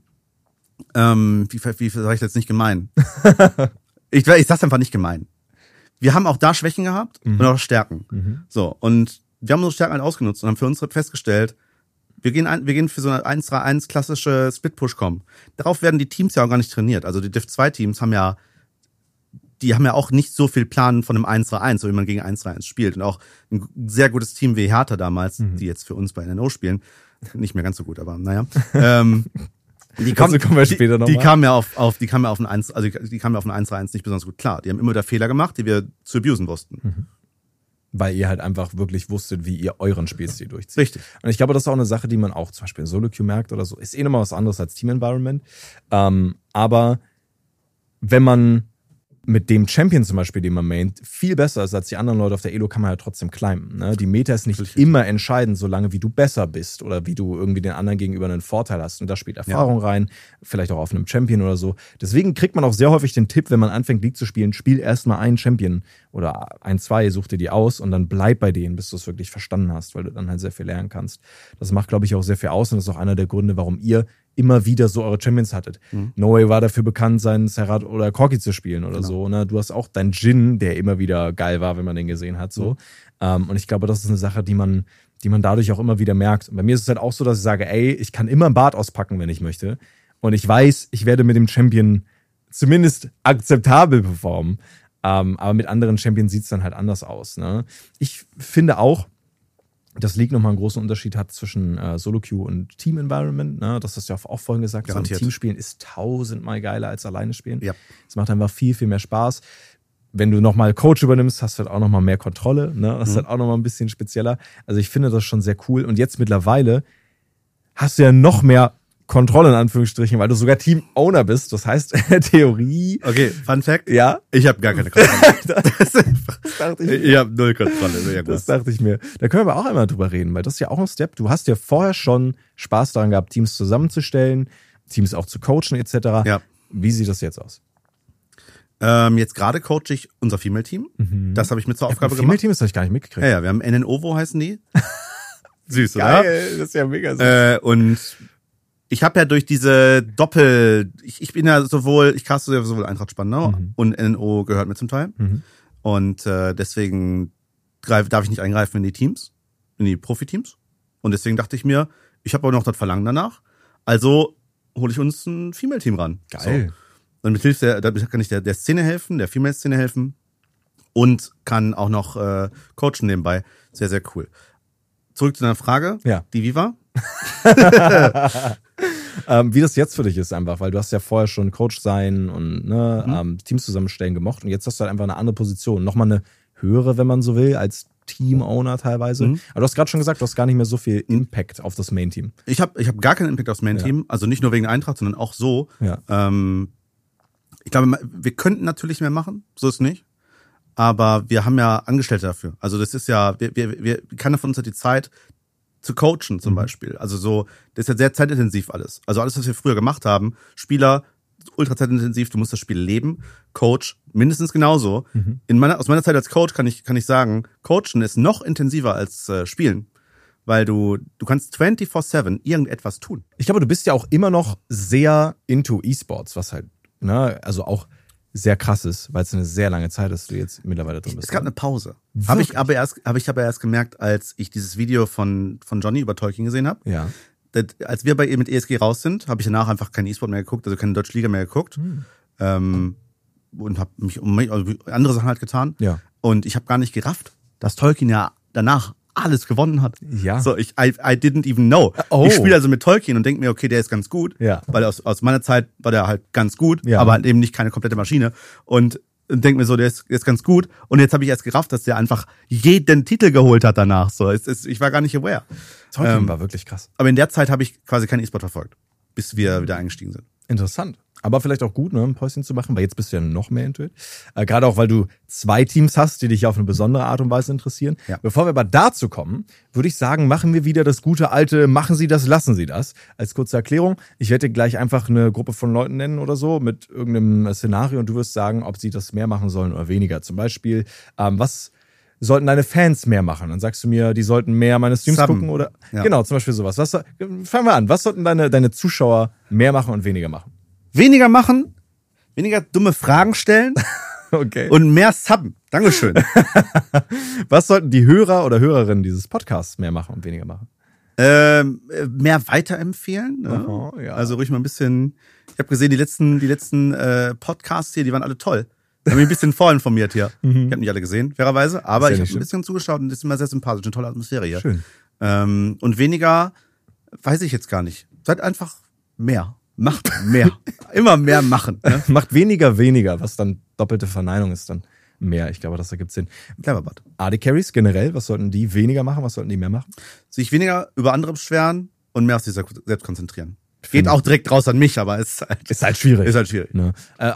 ähm, wie, wie sage ich das jetzt nicht gemein? ich, ich sag's einfach nicht gemein. Wir haben auch da Schwächen gehabt Mhm. und auch Stärken. Mhm. So, und wir haben unsere Stärken halt ausgenutzt und haben für uns festgestellt, wir gehen, ein, wir gehen für so eine 1-3-1 klassische Split-Push-Com. Darauf werden die Teams ja auch gar nicht trainiert. Also die Div-2-Teams haben ja, die haben ja auch nicht so viel Plan von einem 1-3-1, so wie man gegen 1-3-1 spielt. Und auch ein sehr gutes Team wie Hertha damals, Mhm. die jetzt für uns bei NNO spielen, nicht mehr ganz so gut, aber naja. ähm, die Dazu kommen wir später noch die, die kamen ja auf, auf, die kamen ja auf ein 1, also die kamen ja auf ein 1-3-1 nicht besonders gut klar. Die haben immer wieder Fehler gemacht, die wir zu abusen wussten. Weil ihr halt einfach wirklich wusstet, wie ihr euren Spielstil durchzieht. Richtig. Und ich glaube, das ist auch eine Sache, die man auch zum Beispiel in Solo-Queue merkt oder so. Ist eh nochmal was anderes als Team-Environment. Ähm, aber wenn man mit dem Champion zum Beispiel, den man maint, viel besser ist als die anderen Leute auf der Elo, kann man ja trotzdem climben. Ne? Die Meta ist nicht Richtig. immer entscheidend, solange wie du besser bist oder wie du irgendwie den anderen gegenüber einen Vorteil hast. Und da spielt Erfahrung rein, vielleicht auch auf einem Champion oder so. Deswegen kriegt man auch sehr häufig den Tipp, wenn man anfängt, League zu spielen, spiel erstmal einen Champion oder ein, zwei, such dir die aus und dann bleib bei denen, bis du es wirklich verstanden hast, weil du dann halt sehr viel lernen kannst. Das macht, glaube ich, auch sehr viel aus und das ist auch einer der Gründe, warum ihr immer wieder so eure Champions hattet. Mhm. No Way war dafür bekannt, seinen Serrat oder Corki zu spielen oder Genau. so. Ne? Du hast auch deinen Jin, der immer wieder geil war, wenn man den gesehen hat. So. Mhm. Ähm, und ich glaube, das ist eine Sache, die man, die man dadurch auch immer wieder merkt. Und bei mir ist es halt auch so, dass ich sage, ey, ich kann immer ein Bart auspacken, wenn ich möchte. Und ich weiß, ich werde mit dem Champion zumindest akzeptabel performen. Ähm, aber mit anderen Champions sieht es dann halt anders aus. Ne? Ich finde auch, dass League nochmal einen großen Unterschied hat zwischen äh, Solo-Queue und Team-Environment. Ne? Das hast du ja auch vorhin gesagt. So Garantiert. Teamspielen ist tausendmal geiler als alleine spielen. Ja. Es macht einfach viel, viel mehr Spaß. Wenn du nochmal Coach übernimmst, hast du halt auch nochmal mehr Kontrolle. Ne? Das ist Mhm. halt auch nochmal ein bisschen spezieller. Also ich finde das schon sehr cool. Und jetzt mittlerweile hast du ja noch mehr Kontrolle in Anführungsstrichen, weil du sogar Team-Owner bist. Das heißt, Theorie, Okay, Fun Fact. ja, Ich habe gar keine Kontrolle. das das dachte ich ich habe null Kontrolle. Das dachte ich mir. Da können wir aber auch einmal drüber reden, weil das ist ja auch ein Step. Du hast ja vorher schon Spaß daran gehabt, Teams zusammenzustellen, Teams auch zu coachen etc. Ja. Wie sieht das jetzt aus? Ähm, jetzt gerade coache ich unser Female-Team. Das habe ich mir zur Aufgabe gemacht. Team ist das ich gar nicht mitgekriegt. Ja, ja, wir haben NNOVO heißen die. Süß, oder? Geil, das ist ja mega süß. Äh, und ich habe ja durch diese Doppel, ich, ich bin ja sowohl, ich caste ja sowohl Eintracht Spandau Mhm. und NNO gehört mir zum Teil. Mhm. Und äh, deswegen greif, darf ich nicht eingreifen in die Teams, in die Profiteams. Und deswegen dachte ich mir, ich habe aber noch das Verlangen danach. Also hole ich uns ein Female-Team ran. Geil. So. Dann mit Hilfe der, damit kann ich der, der Szene helfen, der Female-Szene helfen. und kann auch noch äh, coachen nebenbei. Sehr, sehr cool. Zurück zu deiner Frage. Ja. Die war? ähm, wie das jetzt für dich ist einfach, weil du hast ja vorher schon Coach sein und ne, Mhm. ähm, Teams zusammenstellen gemocht und jetzt hast du halt einfach eine andere Position, nochmal eine höhere, wenn man so will, als Team-Owner teilweise. Mhm. Aber du hast gerade schon gesagt, du hast gar nicht mehr so viel Impact auf das Main-Team. Ich habe ich hab gar keinen Impact aufs Main-Team. Also nicht nur wegen Eintracht, sondern auch so. Ja. Ähm, ich glaube, wir könnten natürlich mehr machen. So ist nicht. Aber wir haben ja Angestellte dafür. Also das ist ja, wir, wir, wir, keiner von uns hat die Zeit zu coachen zum Beispiel. Also so, das ist ja sehr zeitintensiv alles. Also alles, was wir früher gemacht haben, Spieler, ultra zeitintensiv, du musst das Spiel leben. Coach, mindestens genauso. In meiner, aus meiner Zeit als Coach kann ich, kann ich sagen, Coachen ist noch intensiver als äh, Spielen. Weil du, du kannst 24-7 irgendetwas tun. Ich glaube, du bist ja auch immer noch sehr into E-Sports, was halt, ne, also auch sehr krass ist, weil es eine sehr lange Zeit ist, du jetzt mittlerweile drin bist. Es gab ne? eine Pause. Habe ich aber erst, habe ich aber erst gemerkt, als ich dieses Video von von Johnny über Tolkien gesehen habe. ja. Das- Als wir bei mit ESG raus sind, habe ich danach einfach keinen E-Sport mehr geguckt, also keine deutsche Liga mehr geguckt Hm. ähm, und habe mich um mich, also andere Sachen halt getan. Ja. Und ich habe gar nicht gerafft, dass Tolkien ja danach alles gewonnen hat. Ja. So, ich, I, I didn't even know. Oh. Ich spiele also mit Tolkien und denke mir, okay, der ist ganz gut. Ja. Weil aus, aus meiner Zeit war der halt ganz gut, Ja. aber halt eben nicht keine komplette Maschine. Und denke mir so, der ist, der ist ganz gut. Und jetzt habe ich erst gerafft, dass der einfach jeden Titel geholt hat danach. So, es ist, ich war gar nicht aware. Tolkien Ähm, war wirklich krass. Aber in der Zeit habe ich quasi keinen E-Sport verfolgt, bis wir wieder eingestiegen sind. Interessant. Aber vielleicht auch gut, ne, ein Päuschen zu machen, weil jetzt bist du ja noch mehr into it. Äh, Gerade auch, weil du zwei Teams hast, die dich auf eine besondere Art und Weise interessieren. Ja. Bevor wir aber dazu kommen, würde ich sagen, machen wir wieder das gute alte, machen Sie das, lassen Sie das. Als kurze Erklärung. Ich werde dir gleich einfach eine Gruppe von Leuten nennen oder so mit irgendeinem Szenario und du wirst sagen, ob sie das mehr machen sollen oder weniger. Zum Beispiel, ähm, was sollten deine Fans mehr machen? Dann sagst du mir, die sollten mehr meine Streams Subben. gucken oder Ja. genau, zum Beispiel sowas. Was, fangen wir an. Was sollten deine, deine Zuschauer mehr machen und weniger machen? Weniger machen, weniger dumme Fragen stellen Okay. und mehr subben. Dankeschön. was sollten die Hörer oder Hörerinnen dieses Podcasts mehr machen und weniger machen? ähm, äh, mehr weiterempfehlen. Ne? Aha, ja. Also ruhig mal ein bisschen. Ich habe gesehen, die letzten, die letzten äh, Podcasts hier, die waren alle toll. Haben mich ein bisschen vorinformiert hier. Ich habe nicht alle gesehen, fairerweise, aber ja ich habe ein bisschen zugeschaut und das ist immer sehr sympathisch, eine tolle Atmosphäre hier. Schön. Ähm, und weniger, weiß ich jetzt gar nicht. Seid einfach mehr. Macht mehr. Immer mehr machen. Ne? Macht weniger weniger, was dann doppelte Verneinung ist dann mehr. Ich glaube, das ergibt Sinn. Cleverbot. AD Carries generell, was sollten die weniger machen, was sollten die mehr machen? Sich weniger über andere beschweren und mehr auf sich selbst konzentrieren. Geht auch direkt raus an mich, aber es ist halt, Ist halt schwierig. ist halt schwierig. Ne? Äh,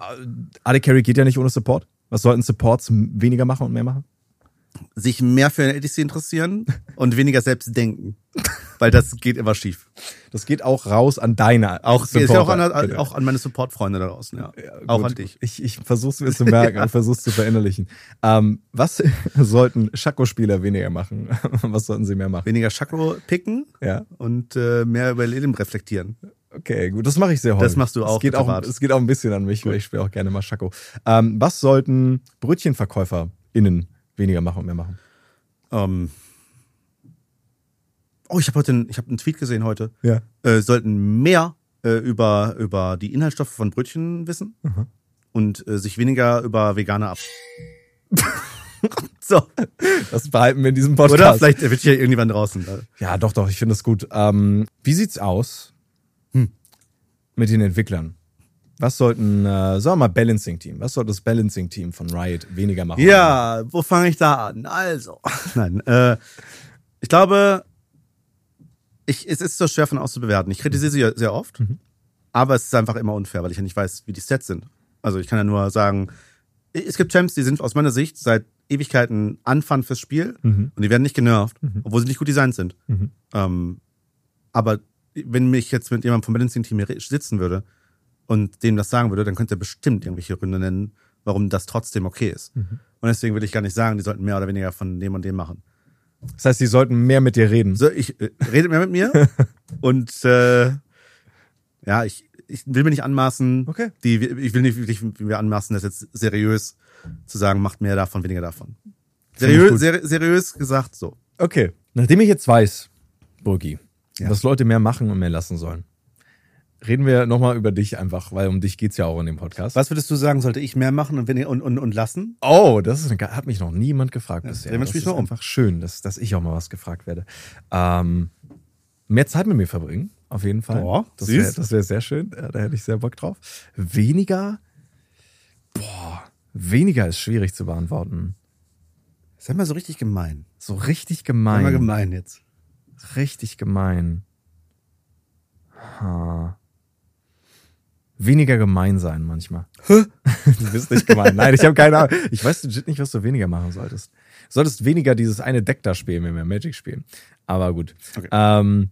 AD Carry geht ja nicht ohne Support. Was sollten Supports weniger machen und mehr machen? Sich mehr für den ADC interessieren und weniger selbst denken. Weil das geht immer schief. Das geht auch raus an deine Auch, ist ja auch, an, Supporter. an, auch an meine Support-Freunde da draußen, ja. Ja, auch gut. an dich. Ich, ich versuch's mir zu merken und versuch's zu verinnerlichen. Ähm, was sollten Schako-Spieler weniger machen? Was sollten sie mehr machen? Weniger Schako picken Ja, und äh, mehr über Leben reflektieren. okay, gut. Das mache ich sehr häufig. Das machst du auch Es geht auch, es geht auch ein bisschen an mich, weil ich spiele auch gerne mal Schako. Ähm, was sollten BrötchenverkäuferInnen weniger machen und mehr machen? Ähm, oh, ich habe heute einen, ich hab einen Tweet gesehen heute. Ja. Äh, sollten mehr äh, über, über die Inhaltsstoffe von Brötchen wissen Mhm. und äh, sich weniger über Vegane ab. so. Das behalten wir in diesem Podcast. Oder vielleicht wird hier irgendjemand draußen. Ja, doch, doch, ich finde das gut. Ähm, wie sieht's aus Hm. mit den Entwicklern? Was sollten, äh, sagen wir mal, Balancing-Team, was sollte das Balancing-Team von Riot weniger machen? Ja, wo fange ich da an? Also. Nein, äh, ich glaube, ich, es ist so schwer von aus zu bewerten. Ich kritisiere sie ja sehr oft, Mhm. aber es ist einfach immer unfair, weil ich ja nicht weiß, wie die Stats sind. Also ich kann ja nur sagen, es gibt Champs, die sind aus meiner Sicht seit Ewigkeiten Anfang fürs Spiel Mhm. und die werden nicht genervt, obwohl sie nicht gut designt sind. Mhm. Ähm, aber wenn mich jetzt mit jemandem vom Balancing-Team sitzen würde und dem das sagen würde, dann könnte er bestimmt irgendwelche Gründe nennen, warum das trotzdem okay ist. Mhm. Und deswegen will ich gar nicht sagen, die sollten mehr oder weniger von dem und dem machen. Das heißt, sie sollten mehr mit dir reden. So, ich äh, redet mehr mit mir und äh, ja, ich, ich will mir nicht anmaßen, Okay. die, ich will nicht wirklich mir anmaßen, das jetzt seriös zu sagen, macht mehr davon, weniger davon. Finde ich Seriös, gesagt, so. Okay. Nachdem ich jetzt weiß, Burgi, Ja. was Leute mehr machen und mehr lassen sollen, reden wir nochmal über dich einfach, weil um dich geht's ja auch in dem Podcast. Was würdest du sagen, sollte ich mehr machen und, wenn, und, und, und lassen? Oh, das ist hat mich noch niemand gefragt Ja, bisher. Das ist mal um. einfach schön, dass, dass ich auch mal was gefragt werde. Ähm, mehr Zeit mit mir verbringen, auf jeden Fall. Oh, das wäre wär sehr schön. Ja, da hätte ich sehr Bock drauf. Weniger, boah, weniger ist schwierig zu beantworten. Sei mal so richtig gemein. So richtig Sei gemein. mal gemein jetzt. Richtig gemein. Ha. Weniger gemein sein manchmal. du bist nicht gemein. Nein, ich habe keine Ahnung. Ich weiß legit nicht, was du weniger machen solltest. Du solltest weniger dieses eine Deck da spielen, wenn wir Magic spielen. Aber gut. Okay. Ähm,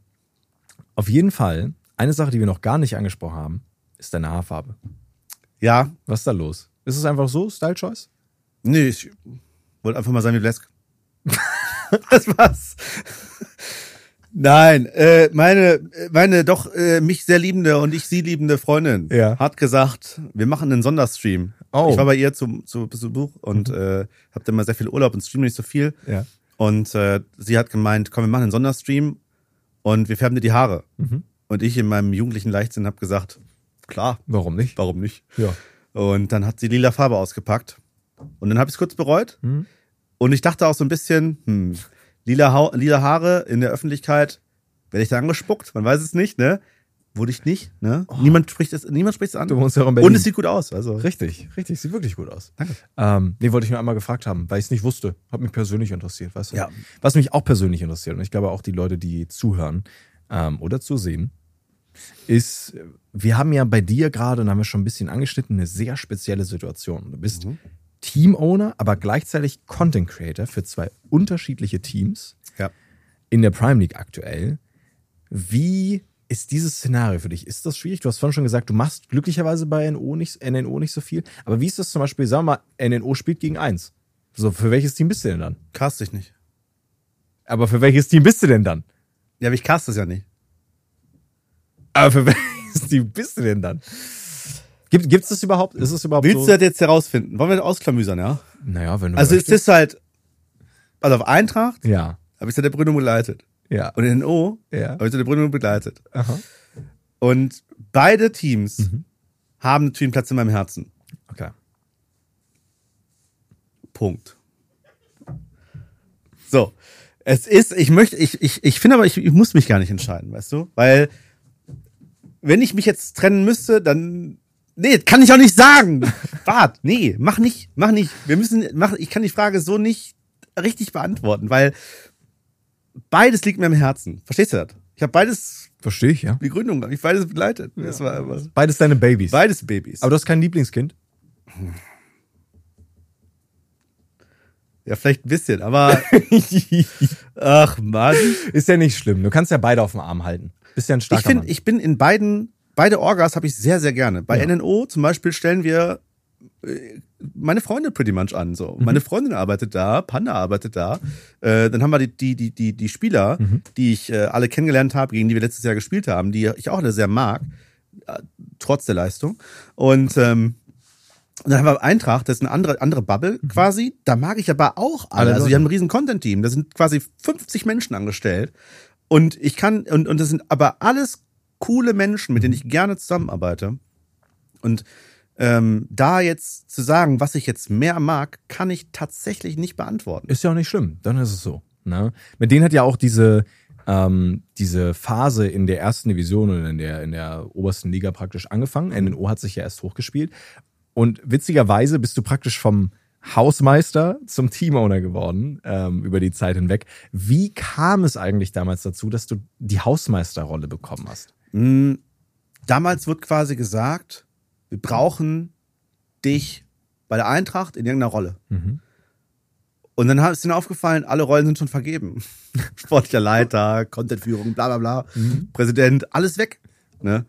auf jeden Fall, eine Sache, die wir noch gar nicht angesprochen haben, ist deine Haarfarbe. Ja, Was ist da los? Ist es einfach so, Style Choice? nee, ich wollte einfach mal sein wie Blesk. das war's. Nein, äh, meine, meine doch äh, mich sehr liebende und ich sie liebende Freundin Ja. hat gesagt, wir machen einen Sonderstream. Oh. Ich war bei ihr zu, zu Besuch und äh, hab dann mal sehr viel Urlaub und stream nicht so viel. Ja. Und äh, sie hat gemeint, komm, wir machen einen Sonderstream und wir färben dir die Haare. Mhm. Und ich in meinem jugendlichen Leichtsinn habe gesagt, klar, Warum nicht? warum nicht? Ja. Und dann hat sie lila Farbe ausgepackt. Und dann habe ich es kurz bereut. Mhm. Und ich dachte auch so ein bisschen, hm, lila, ha lila Haare in der Öffentlichkeit, werde ich da angespuckt? Man weiß es nicht, ne? Wurde ich nicht, ne? Niemand spricht es, niemand spricht es an. Oh. Du wohnst ja auch in Berlin. Und es sieht gut aus, also. Richtig, richtig, sieht wirklich gut aus. Danke. Ähm, nee, wollte ich nur einmal gefragt haben, weil ich es nicht wusste. Hat mich persönlich interessiert, weißt du? Ja. Was mich auch persönlich interessiert, und ich glaube auch die Leute, die zuhören ähm, oder zusehen, ist, wir haben ja bei dir gerade, und haben wir schon ein bisschen angeschnitten, eine sehr spezielle Situation. Du bist Mhm. Team-Owner, aber gleichzeitig Content Creator für zwei unterschiedliche Teams Ja. in der Prime League aktuell. Wie ist dieses Szenario für dich? Ist das schwierig? Du hast vorhin schon gesagt, du machst glücklicherweise bei NO nicht, NNO nicht so viel. Aber wie ist das zum Beispiel, sagen wir mal, NNO spielt gegen eins. So, für welches Team bist du denn dann? Cast ich nicht. Aber für welches Team bist du denn dann? Ja, aber ich cast es ja nicht. Aber für welches Team bist du denn dann? Gibt gibt's das überhaupt? Ist es überhaupt Willst so? du das jetzt herausfinden? Wollen wir das ausklamüsern, ja? naja, wenn du Also es möchtest. ist halt, also auf Eintracht ja, habe ich seit der Gründung begleitet. ja, Und in NO ja. habe ich seit der Gründung begleitet. Aha. Und beide Teams Mhm. haben natürlich einen Platz in meinem Herzen. Okay. Punkt. So. Es ist, ich möchte, ich, ich, ich finde aber, ich, ich muss mich gar nicht entscheiden, weißt du? Weil, wenn ich mich jetzt trennen müsste, dann, nee, kann ich auch nicht sagen. Wart, nee, mach nicht, mach nicht. Wir müssen, mach, ich kann die Frage so nicht richtig beantworten, weil beides liegt mir am Herzen. Verstehst du das? Ich habe beides, Verstehe ich, ja. die Gründung, habe ich beides begleitet. Das war immer, Beides deine Babys. beides Babys. Aber du hast kein Lieblingskind? ja, vielleicht ein bisschen, aber, ach Mann. Ist ja nicht schlimm. Du kannst ja beide auf dem Arm halten. Bist ja ein starker Ich finde, Mann. ich bin in beiden, beide Orgas habe ich sehr, sehr gerne. Bei Ja. NNO zum Beispiel stellen wir äh, meine Freunde pretty much an. So. Mhm. Meine Freundin arbeitet da, Panda arbeitet da. Äh, dann haben wir die, die, die, die, die Spieler, Mhm. die ich äh, alle kennengelernt habe, gegen die wir letztes Jahr gespielt haben, die ich auch alle sehr mag, äh, trotz der Leistung. Und ähm, und dann haben wir Eintracht, das ist eine andere, andere Bubble quasi. Da mag ich aber auch alle. Mhm. Also, die haben ein riesen Content-Team. Da sind quasi 50 Menschen angestellt. Und ich kann, und, und das sind aber alles coole Menschen, mit denen ich gerne zusammenarbeite. Und ähm, da jetzt zu sagen, was ich jetzt mehr mag, kann ich tatsächlich nicht beantworten. Ist ja auch nicht schlimm, dann ist es so. Ne? Mit denen hat ja auch diese, ähm, diese Phase in der ersten Division und in der, in der obersten Liga praktisch angefangen. NNO hat sich ja erst hochgespielt. Und witzigerweise bist du praktisch vom Hausmeister zum Teamowner geworden ähm, über die Zeit hinweg. Wie kam es eigentlich damals dazu, dass du die Hausmeisterrolle bekommen hast? Mm, Damals wird quasi gesagt, wir brauchen dich bei der Eintracht in irgendeiner Rolle. Mhm. Und dann ist ihnen aufgefallen, alle Rollen sind schon vergeben. Sportlicher Leiter, Contentführung, bla bla bla, Mhm. Präsident, alles weg. Ne?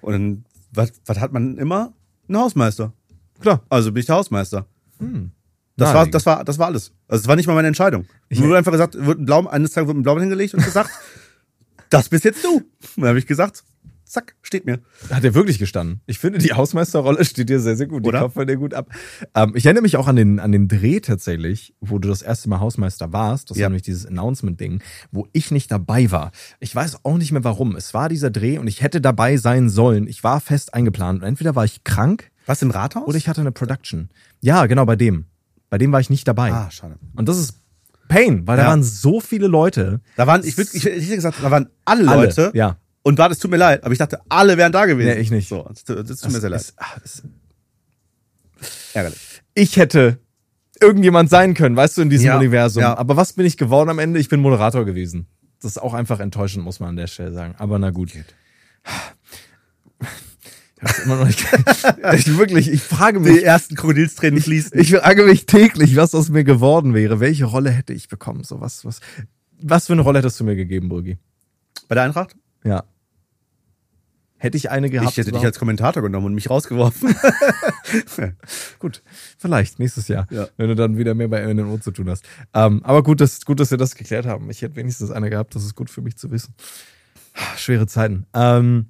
Und dann, was, was hat man immer? Ein Hausmeister. Klar. Also bin ich der Hausmeister. Hm. Das war, das war, das war alles. Also es war nicht mal meine Entscheidung. Ich- wurde einfach gesagt, wird ein Blau, eines Tages wird ein Blaumann hingelegt und gesagt, das bist jetzt du. Und dann habe ich gesagt, zack, steht mir. Hat er wirklich gestanden. Ich finde, die Hausmeisterrolle steht dir sehr, sehr gut. Die Oder? kauft man dir gut ab. Ähm, ich erinnere mich auch an den, an den Dreh tatsächlich, wo du das erste Mal Hausmeister warst. Das Ja. war nämlich dieses Announcement-Ding, wo ich nicht dabei war. Ich weiß auch nicht mehr warum. Es war dieser Dreh und ich hätte dabei sein sollen. Ich war fest eingeplant. Und entweder war ich krank Was im Rathaus? oder ich hatte eine Production. Ja, genau, bei dem. Bei dem war ich nicht dabei. Ah, schade. Und das ist Pain, weil da Ja. waren so viele Leute. Da waren, ich würde, ich, hätte gesagt, da waren alle, Alle, Leute. ja. Und war, es tut mir leid, aber ich dachte, alle wären da gewesen. Nee, ich nicht. So, das, das tut mir sehr leid. Es- ah, es- Ärgerlich. ich hätte irgendjemand sein können, weißt du, in diesem Ja, Universum. ja. Aber was bin ich geworden am Ende? Ich bin Moderator gewesen. Das ist auch einfach enttäuschend, muss man an der Stelle sagen. Aber na gut. Ich hab's immer noch nicht. ich wirklich, ich frage Die mich, ersten Krokodilstränen fließen. ich frage mich täglich, was aus mir geworden wäre. Welche Rolle hätte ich bekommen? So was, was, was für eine Rolle hättest du mir gegeben, Burgi? Bei der Eintracht? Ja. Hätte ich eine gehabt? ich hätte dich überhaupt? als Kommentator genommen und mich rausgeworfen. Gut, vielleicht nächstes Jahr, Ja. wenn du dann wieder mehr bei NNO zu tun hast. Ähm, aber gut, dass, gut, dass wir das geklärt haben. Ich hätte wenigstens eine gehabt, das ist gut für mich zu wissen. Schwere Zeiten. Ähm,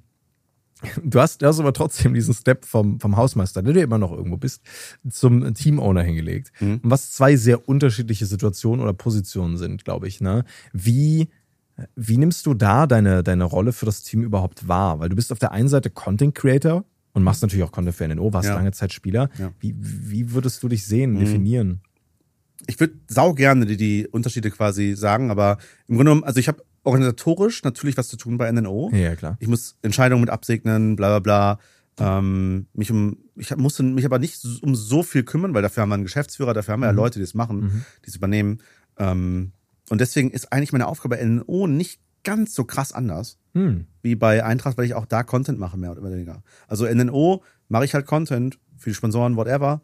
du, hast, du hast aber trotzdem diesen Step vom, vom Hausmeister, der du immer noch irgendwo bist, zum Teamowner hingelegt. Und was zwei sehr unterschiedliche Situationen oder Positionen sind, glaube ich. Ne? Wie, wie nimmst du da deine, deine Rolle für das Team überhaupt wahr? Weil du bist auf der einen Seite Content Creator und machst natürlich auch Content für NNO, warst Ja. lange Zeit Spieler. Ja. Wie, wie würdest du dich sehen, definieren? ich würde sau gerne die, die Unterschiede quasi sagen, aber im Grunde genommen, also ich habe organisatorisch natürlich was zu tun bei NNO. Ja, klar. Ich muss Entscheidungen mit absegnen, bla bla bla. Ähm, mich um, ich musste mich aber nicht um so viel kümmern, weil dafür haben wir einen Geschäftsführer, dafür haben wir ja Leute, die es machen, die es übernehmen. Ähm, und deswegen ist eigentlich meine Aufgabe bei NNO nicht ganz so krass anders Hm. wie bei Eintracht, weil ich auch da Content mache, mehr oder weniger. Also NNO mache ich halt Content für die Sponsoren, whatever.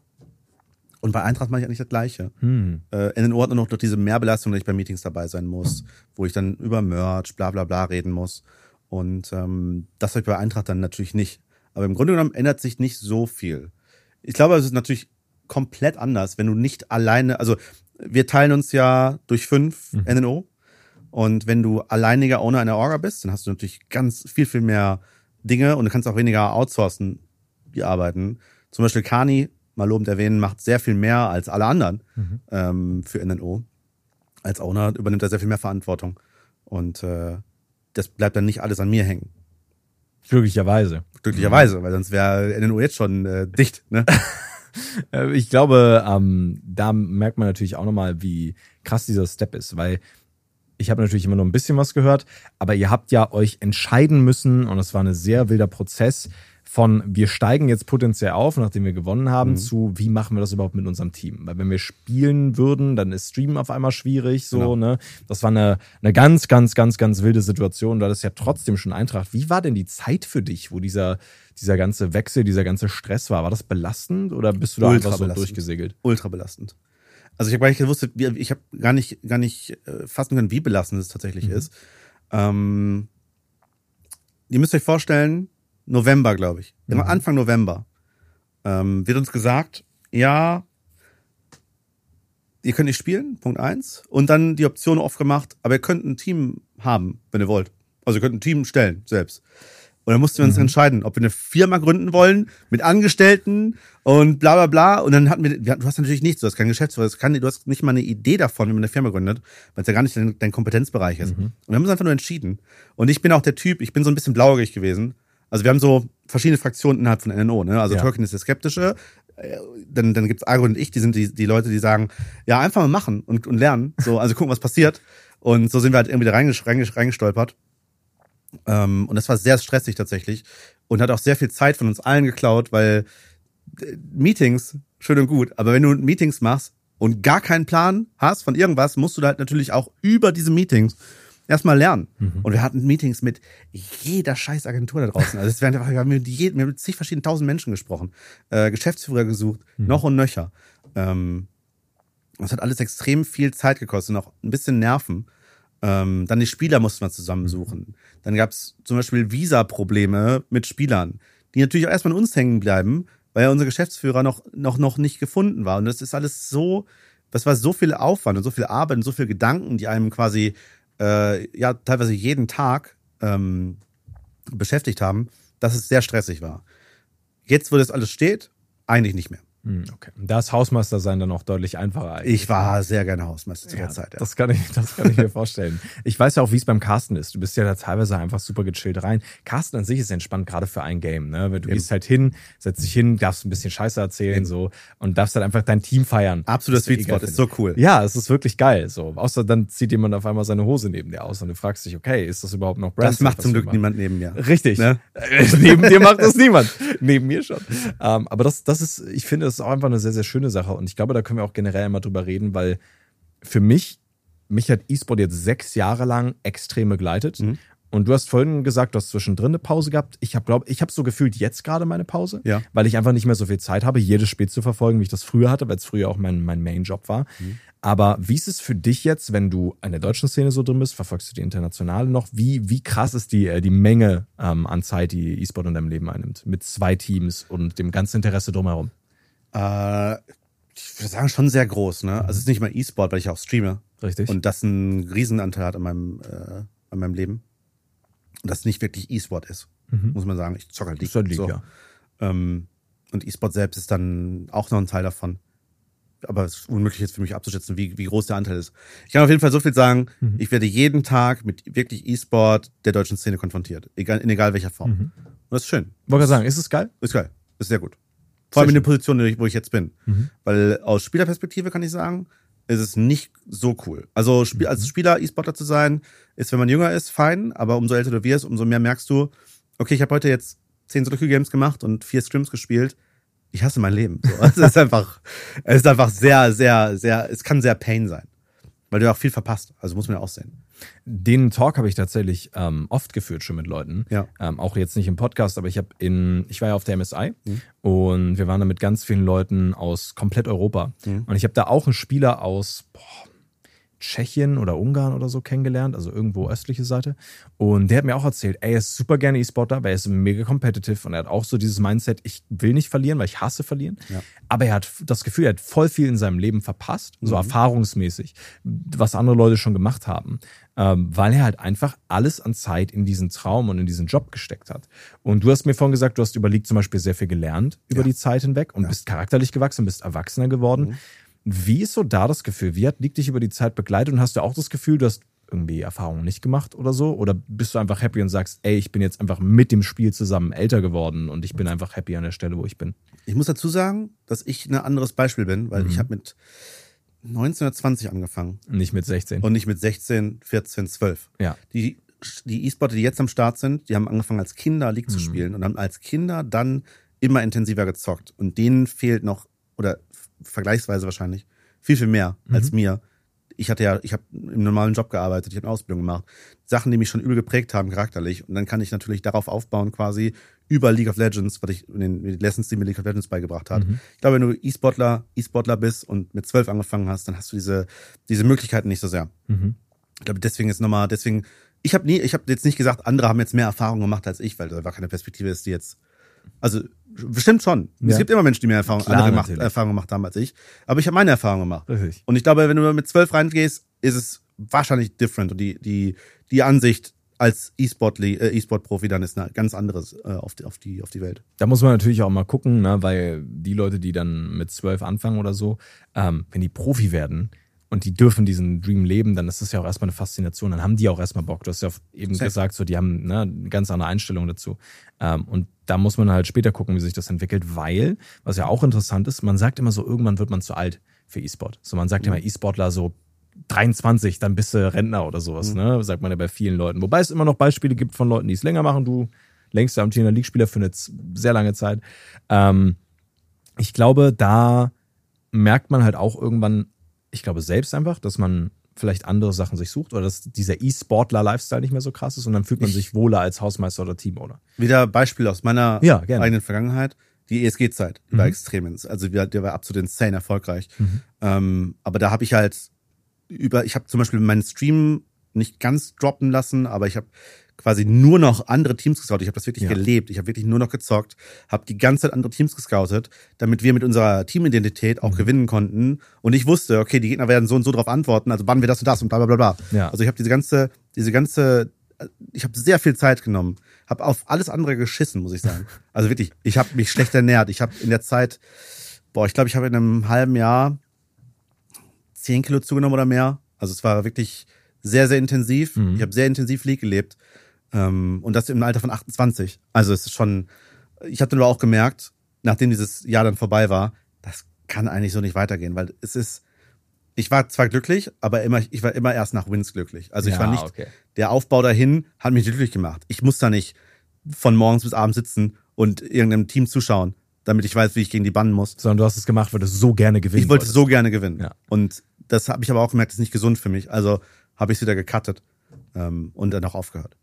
Und bei Eintracht mache ich eigentlich das Gleiche. Hm. Äh, NNO hat nur noch durch diese Mehrbelastung, dass ich bei Meetings dabei sein muss, wo ich dann über Merch, bla bla bla reden muss. Und ähm, das habe ich bei Eintracht dann natürlich nicht. Aber im Grunde genommen ändert sich nicht so viel. Ich glaube, es ist natürlich komplett anders, wenn du nicht alleine, also wir teilen uns ja durch fünf NNO. Und wenn du alleiniger Owner einer Orga bist, dann hast du natürlich ganz viel, viel mehr Dinge und du kannst auch weniger outsourcen, die arbeiten. Zum Beispiel Kani, mal lobend erwähnen, macht sehr viel mehr als alle anderen ähm, für NNO. Als Owner übernimmt er sehr viel mehr Verantwortung. Und äh, das bleibt dann nicht alles an mir hängen. Glücklicherweise. Glücklicherweise, weil sonst wäre NNO jetzt schon äh, dicht. Ne? Äh, Ich glaube, ähm, da merkt man natürlich auch nochmal, wie krass dieser Step ist, weil ich habe natürlich immer nur ein bisschen was gehört, aber ihr habt ja euch entscheiden müssen und es war ein sehr wilder Prozess von wir steigen jetzt potenziell auf, nachdem wir gewonnen haben, Mhm. zu wie machen wir das überhaupt mit unserem Team? Weil wenn wir spielen würden, dann ist Streamen auf einmal schwierig, so, Genau. ne? Das war eine, eine ganz, ganz, ganz, ganz wilde Situation. Du hattest ja trotzdem schon Eintracht. Wie war denn die Zeit für dich, wo dieser, dieser ganze Wechsel, dieser ganze Stress war? War das belastend oder bist du da Ultra einfach so durchgesegelt? Ultra belastend. Also ich habe gar nicht gewusst, ich habe gar nicht, gar nicht äh, fassen können, wie belastend es tatsächlich ist. Ähm, ihr müsst euch vorstellen, November, glaube ich. Immer Anfang November ähm, wird uns gesagt, ja, ihr könnt nicht spielen, Punkt eins. Und dann die Option aufgemacht, aber ihr könnt ein Team haben, wenn ihr wollt. Also ihr könnt ein Team stellen, selbst. Und dann mussten wir uns entscheiden, ob wir eine Firma gründen wollen mit Angestellten und bla bla bla. Und dann hatten wir, du hast natürlich nichts, du hast keinen Geschäftsführer, du hast- nicht mal eine Idee davon, wie man eine Firma gründet, weil es ja gar nicht dein, dein Kompetenzbereich ist. Und wir haben uns einfach nur entschieden. Und ich bin auch der Typ, ich bin so ein bisschen blauäugig gewesen. Also wir haben so verschiedene Fraktionen innerhalb von NNO. Ne? Also Ja. Tolkien ist der Skeptische, äh, dann, dann gibt's Agro und ich, die sind die, die Leute, die sagen, ja, einfach mal machen und, und lernen. So, also gucken, was passiert. Und so sind wir halt irgendwie da reingestolpert. Ähm, und das war sehr stressig tatsächlich und hat auch sehr viel Zeit von uns allen geklaut, weil äh, Meetings, schön und gut, aber wenn du Meetings machst und gar keinen Plan hast von irgendwas, musst du halt natürlich auch über diese Meetings erstmal lernen. Und wir hatten Meetings mit jeder scheiß Agentur da draußen. Also es werden einfach, wir haben mit, jedem, wir haben mit zig verschiedenen tausend Menschen gesprochen, äh, Geschäftsführer gesucht, noch und nöcher. Ähm, das hat alles extrem viel Zeit gekostet und auch ein bisschen Nerven. Ähm, dann die Spieler mussten wir zusammensuchen. Dann gab es zum Beispiel Visa-Probleme mit Spielern, die natürlich auch erstmal an uns hängen bleiben, weil ja unser Geschäftsführer noch, noch, noch nicht gefunden war. Und das ist alles so, das war so viel Aufwand und so viel Arbeit und so viel Gedanken, die einem quasi, äh, ja, teilweise jeden Tag ähm, beschäftigt haben, dass es sehr stressig war. Jetzt, wo das alles steht, eigentlich nicht mehr. Hm, okay. Da ist Hausmeister sein dann auch deutlich einfacher eigentlich. Ich war sehr gerne Hausmeister zu der Ja, Zeit. Ja. Das kann ich, das kann ich mir vorstellen. Ich weiß ja auch, wie es beim Casten ist. Du bist ja da teilweise einfach super gechillt rein. Casten an sich ist entspannt, gerade für ein Game. Ne? Du gehst halt hin, setzt dich hin, darfst ein bisschen Scheiße erzählen so und darfst halt einfach dein Team feiern. Absoluter Sweet Spot, ist so cool. Ja, es ist wirklich geil. So, außer dann zieht jemand auf einmal seine Hose neben dir aus und du fragst dich, okay, ist das überhaupt noch Brand? Das macht zum Glück machen? niemand neben mir. Richtig. Ne? Neben dir macht das niemand. Neben mir schon. Ähm, aber das, das ist, ich finde, das ist auch einfach eine sehr, sehr schöne Sache. Und ich glaube, da können wir auch generell mal drüber reden, weil für mich, mich hat E-Sport jetzt sechs Jahre lang extrem begleitet. Mhm. Und du hast vorhin gesagt, du hast zwischendrin eine Pause gehabt. Ich habe, glaube ich, habe so gefühlt jetzt gerade meine Pause, Ja. weil ich einfach nicht mehr so viel Zeit habe, jedes Spiel zu verfolgen, wie ich das früher hatte, weil es früher auch mein, mein Main-Job war. Mhm. Aber wie ist es für dich jetzt, wenn du in der deutschen Szene so drin bist? Verfolgst du die internationale noch? Wie, wie krass ist die, äh, die Menge ähm, an Zeit, die E-Sport in deinem Leben einnimmt? Mit zwei Teams und dem ganzen Interesse drumherum. Äh, ich würde sagen, schon sehr groß. Ne? Also es ist nicht mal E-Sport, weil ich auch streame. Richtig? Und das einen Riesenanteil hat an meinem, äh, an meinem Leben. Und das nicht wirklich E-Sport ist, Mhm. muss man sagen. Ich zocke halt League. Ist halt League, so. ja. Ähm, und E-Sport selbst ist dann auch noch ein Teil davon. Aber es ist unmöglich jetzt für mich abzuschätzen, wie, wie groß der Anteil ist. Ich kann auf jeden Fall so viel sagen, Mhm. ich werde jeden Tag mit wirklich E-Sport der deutschen Szene konfrontiert. Egal, in egal welcher Form. Mhm. Und das ist schön. Wollte gerade sagen, ist es geil? Ist geil. Ist sehr gut. Vor allem in der Position, wo ich jetzt bin. Mhm. Weil aus Spielerperspektive kann ich sagen, ist es nicht so cool. Also Spiel, Mhm. als Spieler E-Sportler zu sein, ist, wenn man jünger ist, fein, aber umso älter du wirst, umso mehr merkst du, okay, ich habe heute jetzt zehn Sudoku-Games gemacht und vier Scrims gespielt. Ich hasse mein Leben. So. Es ist einfach, es ist einfach sehr, sehr, sehr, es kann sehr Pain sein. Weil du auch viel verpasst. Also muss man ja auch sehen. Den Talk habe ich tatsächlich ähm, oft geführt schon mit Leuten. Ja. Ähm, auch jetzt nicht im Podcast, aber ich habe in, ich war ja auf der MSI Mhm. und wir waren da mit ganz vielen Leuten aus komplett Europa. Mhm. Und ich habe da auch einen Spieler aus boah, Tschechien oder Ungarn oder so kennengelernt, also irgendwo östliche Seite. Und der hat mir auch erzählt, ey, er ist super gerne E-Sportler, weil er ist mega competitive und er hat auch so dieses Mindset, ich will nicht verlieren, weil ich hasse verlieren. Ja. Aber er hat das Gefühl, er hat voll viel in seinem Leben verpasst, so Mhm. erfahrungsmäßig, was andere Leute schon gemacht haben, ähm, weil er halt einfach alles an Zeit in diesen Traum und in diesen Job gesteckt hat. Und du hast mir vorhin gesagt, du hast über League zum Beispiel sehr viel gelernt über Ja. die Zeit hinweg und bist charakterlich gewachsen, bist erwachsener geworden. Mhm. Wie ist so da das Gefühl? Wie hat League dich über die Zeit begleitet und hast du auch das Gefühl, du hast irgendwie Erfahrungen nicht gemacht oder so? Oder bist du einfach happy und sagst, ey, ich bin jetzt einfach mit dem Spiel zusammen älter geworden und ich bin einfach happy an der Stelle, wo ich bin? Ich muss dazu sagen, dass ich ein anderes Beispiel bin, weil Mhm. ich habe mit 19 oder 20 angefangen. Nicht mit 16. und nicht mit 16, 14, 12. ja. Die die E-Sportler, die jetzt am Start sind, die haben angefangen als Kinder League zu Mhm. spielen und haben als Kinder dann immer intensiver gezockt. Und denen fehlt noch, oder vergleichsweise wahrscheinlich, viel, viel mehr Mhm. als mir. Ich hatte ja, ich habe im normalen Job gearbeitet, ich habe eine Ausbildung gemacht. Sachen, die mich schon übel geprägt haben, charakterlich. Und dann kann ich natürlich darauf aufbauen, quasi über League of Legends, was ich in den Lessons, die mir League of Legends beigebracht hat. Mhm. Ich glaube, wenn du E-Sportler, E-Sportler bist und mit zwölf angefangen hast, dann hast du diese, diese Möglichkeiten nicht so sehr. Mhm. Ich glaube, deswegen ist nochmal, deswegen, ich habe nie, ich habe jetzt nicht gesagt, andere haben jetzt mehr Erfahrung gemacht als ich, weil da war keine Perspektive ist, die jetzt, also bestimmt schon. Ja. Es gibt immer Menschen, die mehr Erfahrung, Klar, andere gemacht, natürlich. Erfahrung gemacht haben als ich. Aber ich habe meine Erfahrung gemacht. Richtig. Und ich glaube, wenn du mit zwölf reingehst, ist es wahrscheinlich different. Und die, die, die Ansicht als E-Sport, äh, E-Sport-Profi dann ist eine ganz anderes äh, auf, die, auf, die, auf die Welt. Da muss man natürlich auch mal gucken, ne, weil die Leute, die dann mit zwölf anfangen oder so, ähm, wenn die Profi werden und die dürfen diesen Dream leben, dann ist das ja auch erstmal eine Faszination. Dann haben die auch erstmal Bock. Du hast ja eben Safe. gesagt, so die haben ne, eine ganz andere Einstellung dazu. Ähm, und da muss man halt später gucken, wie sich das entwickelt, weil, was ja auch interessant ist, man sagt immer so, irgendwann wird man zu alt für E-Sport. So, man sagt immer E-Sportler so 23, dann bist du Rentner oder sowas, ne? Sagt man ja bei vielen Leuten. Wobei es immer noch Beispiele gibt von Leuten, die es länger machen. Du längst amtierender League-Spieler für eine sehr lange Zeit. Ähm, ich glaube, da merkt man halt auch irgendwann, ich glaube selbst einfach, dass man vielleicht andere Sachen sich sucht oder dass dieser E-Sportler-Lifestyle nicht mehr so krass ist und dann fühlt man Ich- sich wohler als Hausmeister oder Teamowner. Wieder Beispiel aus meiner Ja, eigenen Vergangenheit. Die ESG-Zeit die war Mhm. extrem. Also der, der war absolut insane erfolgreich. Mhm. Ähm, aber da habe ich halt über, ich habe zum Beispiel meinen Stream nicht ganz droppen lassen, aber ich habe quasi nur noch andere Teams gescoutet. Ich habe das wirklich Ja. gelebt. Ich habe wirklich nur noch gezockt, habe die ganze Zeit andere Teams gescoutet, damit wir mit unserer Teamidentität auch Mhm. gewinnen konnten. Und ich wusste, okay, die Gegner werden so und so drauf antworten, also bannen wir das und das und bla bla bla bla. Ja. Also ich habe diese ganze, diese ganze, ich habe sehr viel Zeit genommen, habe auf alles andere geschissen, muss ich sagen. Also wirklich, ich habe mich schlecht ernährt. Ich habe in der Zeit, boah, ich glaube, ich habe in einem halben Jahr zehn Kilo zugenommen oder mehr. Also es war wirklich sehr, sehr intensiv. Mhm. Ich habe sehr intensiv League gelebt. Ähm, und das im Alter von 28. Also es ist schon, ich habe dann aber auch gemerkt, nachdem dieses Jahr dann vorbei war, das kann eigentlich so nicht weitergehen, weil es ist, ich war zwar glücklich, aber immer, ich war immer erst nach Wins glücklich. Also ich Ja, war nicht, okay. der Aufbau dahin hat mich glücklich gemacht. Ich muss da nicht von morgens bis abends sitzen und irgendeinem Team zuschauen, damit ich weiß, wie ich gegen die bannen muss. Sondern du hast es gemacht, weil du so gerne gewinnen Ich wollte wolltest. so gerne gewinnen. Ja. Und das habe ich aber auch gemerkt, das ist nicht gesund für mich. Also habe ich es wieder gecuttet ähm, und dann auch aufgehört.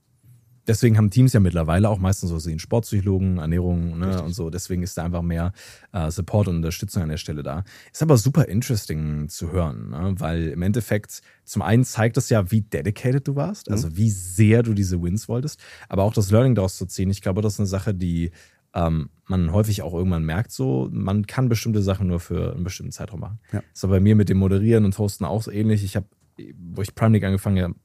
Deswegen haben Teams ja mittlerweile auch meistens so sehen Sportpsychologen, Ernährung ne, und so. Deswegen ist da einfach mehr äh, Support und Unterstützung an der Stelle da. Ist aber super interesting zu hören, ne? weil im Endeffekt zum einen zeigt es ja, wie dedicated du warst, also wie sehr du diese Wins wolltest, aber auch das Learning daraus zu ziehen. Ich glaube, das ist eine Sache, die ähm, man häufig auch irgendwann merkt, so man kann bestimmte Sachen nur für einen bestimmten Zeitraum machen. Ja. Ist aber bei mir mit dem Moderieren und Hosten auch so ähnlich. Ich habe, wo ich Prime League angefangen habe,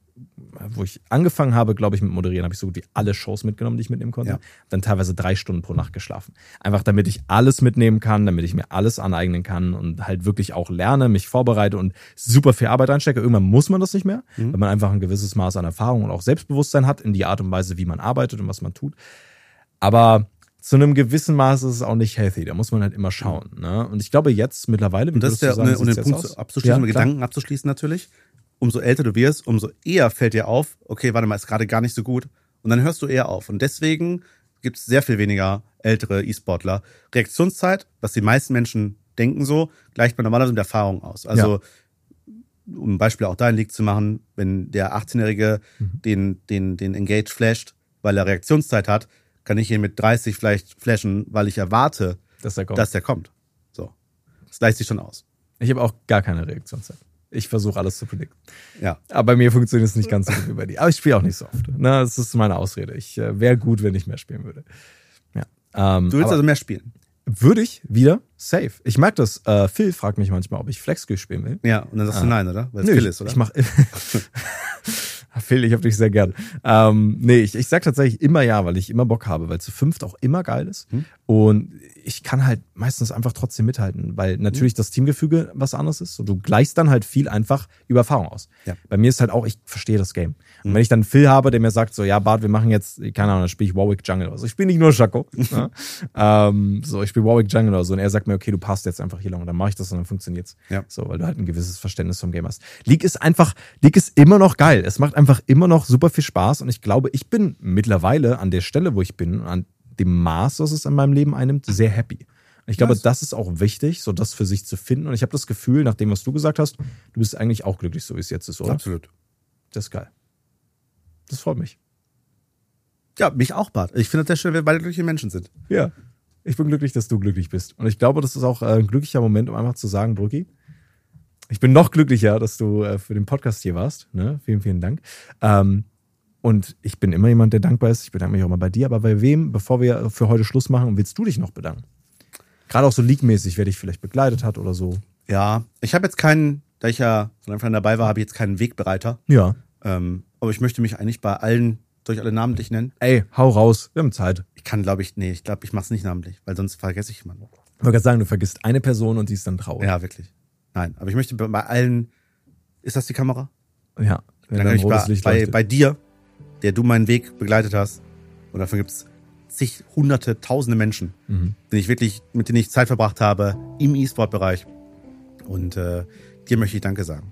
wo ich angefangen habe, glaube ich, mit Moderieren, habe ich so gut wie alle Shows mitgenommen, die ich mitnehmen konnte. Ja. Dann teilweise drei Stunden pro Nacht geschlafen. Einfach damit ich alles mitnehmen kann, damit ich mir alles aneignen kann und halt wirklich auch lerne, mich vorbereite und super viel Arbeit reinstecke. Irgendwann muss man das nicht mehr, Mhm. weil man einfach ein gewisses Maß an Erfahrung und auch Selbstbewusstsein hat in die Art und Weise, wie man arbeitet und was man tut. Aber zu einem gewissen Maß ist es auch nicht healthy. Da muss man halt immer schauen. Ne? Und ich glaube jetzt mittlerweile, Und das ist der, sagen, um den Punkt abzuschließen, Ja, um. Gedanken abzuschließen natürlich. Umso älter du wirst, umso eher fällt dir auf, okay, warte mal, ist gerade gar nicht so gut. Und dann hörst du eher auf. Und deswegen gibt es sehr viel weniger ältere E-Sportler. Reaktionszeit, was die meisten Menschen denken so, gleicht man normalerweise mit Erfahrung aus. Also, um ein Beispiel auch da in League zu machen, wenn der 18-Jährige Mhm. den, den, den Engage flasht, weil er Reaktionszeit hat, kann ich ihn mit 30 vielleicht flashen, weil ich erwarte, Dass der kommt. dass der kommt. So. Das gleicht sich schon aus. ich habe auch gar keine Reaktionszeit. Ich versuche alles zu predikten. Ja. Aber bei mir funktioniert es nicht ganz so gut wie bei dir. Aber ich spiele auch nicht so oft. Na, das ist meine Ausrede. Ich äh, wäre gut, wenn ich mehr spielen würde. Ja. Ähm, Du willst also mehr spielen. würde ich wieder safe. Ich merke das. Äh, Phil fragt mich manchmal, ob ich Flexskill spielen will. Ja, und dann sagst du nein, oder? Weil es Phil ist, oder? Ich mach, Phil, ich hab dich sehr gern. Ähm, nee, ich, ich sag tatsächlich immer ja, weil ich immer Bock habe, weil zu fünft auch immer geil ist. Hm. Und ich kann halt meistens einfach trotzdem mithalten, weil natürlich das Teamgefüge was anderes ist. So, du gleichst dann halt viel einfach über Erfahrung aus. Ja. Bei mir ist halt auch, ich verstehe das Game. Und Mhm. wenn ich dann einen Phil habe, der mir sagt, so, ja, Bart, wir machen jetzt, keine Ahnung, dann spiele ich Warwick Jungle oder so. Ich spiele nicht nur Shaco. ne? ähm, so, ich spiele Warwick Jungle oder so. Und er sagt mir, okay, du passt jetzt einfach hier lang. Und dann mache ich das und dann funktioniert's. Ja. So, weil du halt ein gewisses Verständnis vom Game hast. League ist einfach, League ist immer noch geil. Es macht einfach immer noch super viel Spaß. Und ich glaube, ich bin mittlerweile an der Stelle, wo ich bin, an dem Maß, was es in meinem Leben einnimmt, sehr happy. Und ich glaube, Nice. das ist auch wichtig, so das für sich zu finden. Und ich habe das Gefühl, nach dem, was du gesagt hast, du bist eigentlich auch glücklich, so wie es jetzt ist, oder? Absolut. Das ist geil. Das freut mich. Ja, mich auch, Bart. Ich finde das sehr schön, wenn wir beide glückliche Menschen sind. Ja. Ich bin glücklich, dass du glücklich bist. Und ich glaube, das ist auch äh, ein glücklicher Moment, um einfach zu sagen, Brücki, ich bin noch glücklicher, dass du äh, für den Podcast hier warst. Ne? Vielen, vielen Dank. Ähm, und ich bin immer jemand, der dankbar ist. Ich bedanke mich auch mal bei dir. Aber bei wem, bevor wir für heute Schluss machen, willst du dich noch bedanken? Gerade auch so league-mäßig, wer dich vielleicht begleitet hat oder so. Ja, ich habe jetzt keinen, da ich ja von Anfang an dabei war, habe ich jetzt keinen Wegbereiter. Ja. Ähm, aber ich möchte mich eigentlich bei allen, ich alle namentlich nennen? Ey, hau raus. Wir haben Zeit. Ich kann, glaube ich, nee, ich glaube, ich mache es nicht namentlich, weil sonst vergesse ich jemanden. Ich wollte gerade sagen, du vergisst eine Person und die ist dann traurig. Ja, wirklich. Nein, aber ich möchte bei allen, ist das die Kamera? Ja. Wenn Dann dann ich bei, Licht bei, bei dir, der du meinen Weg begleitet hast, und davon gibt's zig, hunderte, tausende Menschen, Mhm. den ich wirklich, mit denen ich Zeit verbracht habe im E-Sport-Bereich. Und äh, dir möchte ich Danke sagen.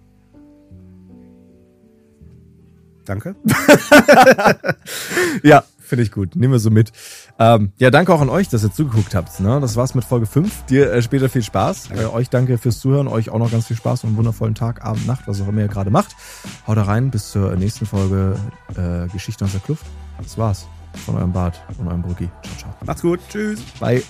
Danke. Ja, finde ich gut. Nehmen wir so mit. Ähm, ja, danke auch an euch, dass ihr zugeguckt habt. Ne? Das war's mit Folge 5. Dir äh, später viel Spaß. Äh, euch danke fürs Zuhören. Euch auch noch ganz viel Spaß und einen wundervollen Tag, Abend, Nacht, was auch immer ihr gerade macht. Haut rein. Bis zur nächsten Folge äh, Geschichte aus der Kluft. Das war's von eurem Bart und eurem Brücki. Ciao, ciao. Macht's gut. Tschüss. Bye.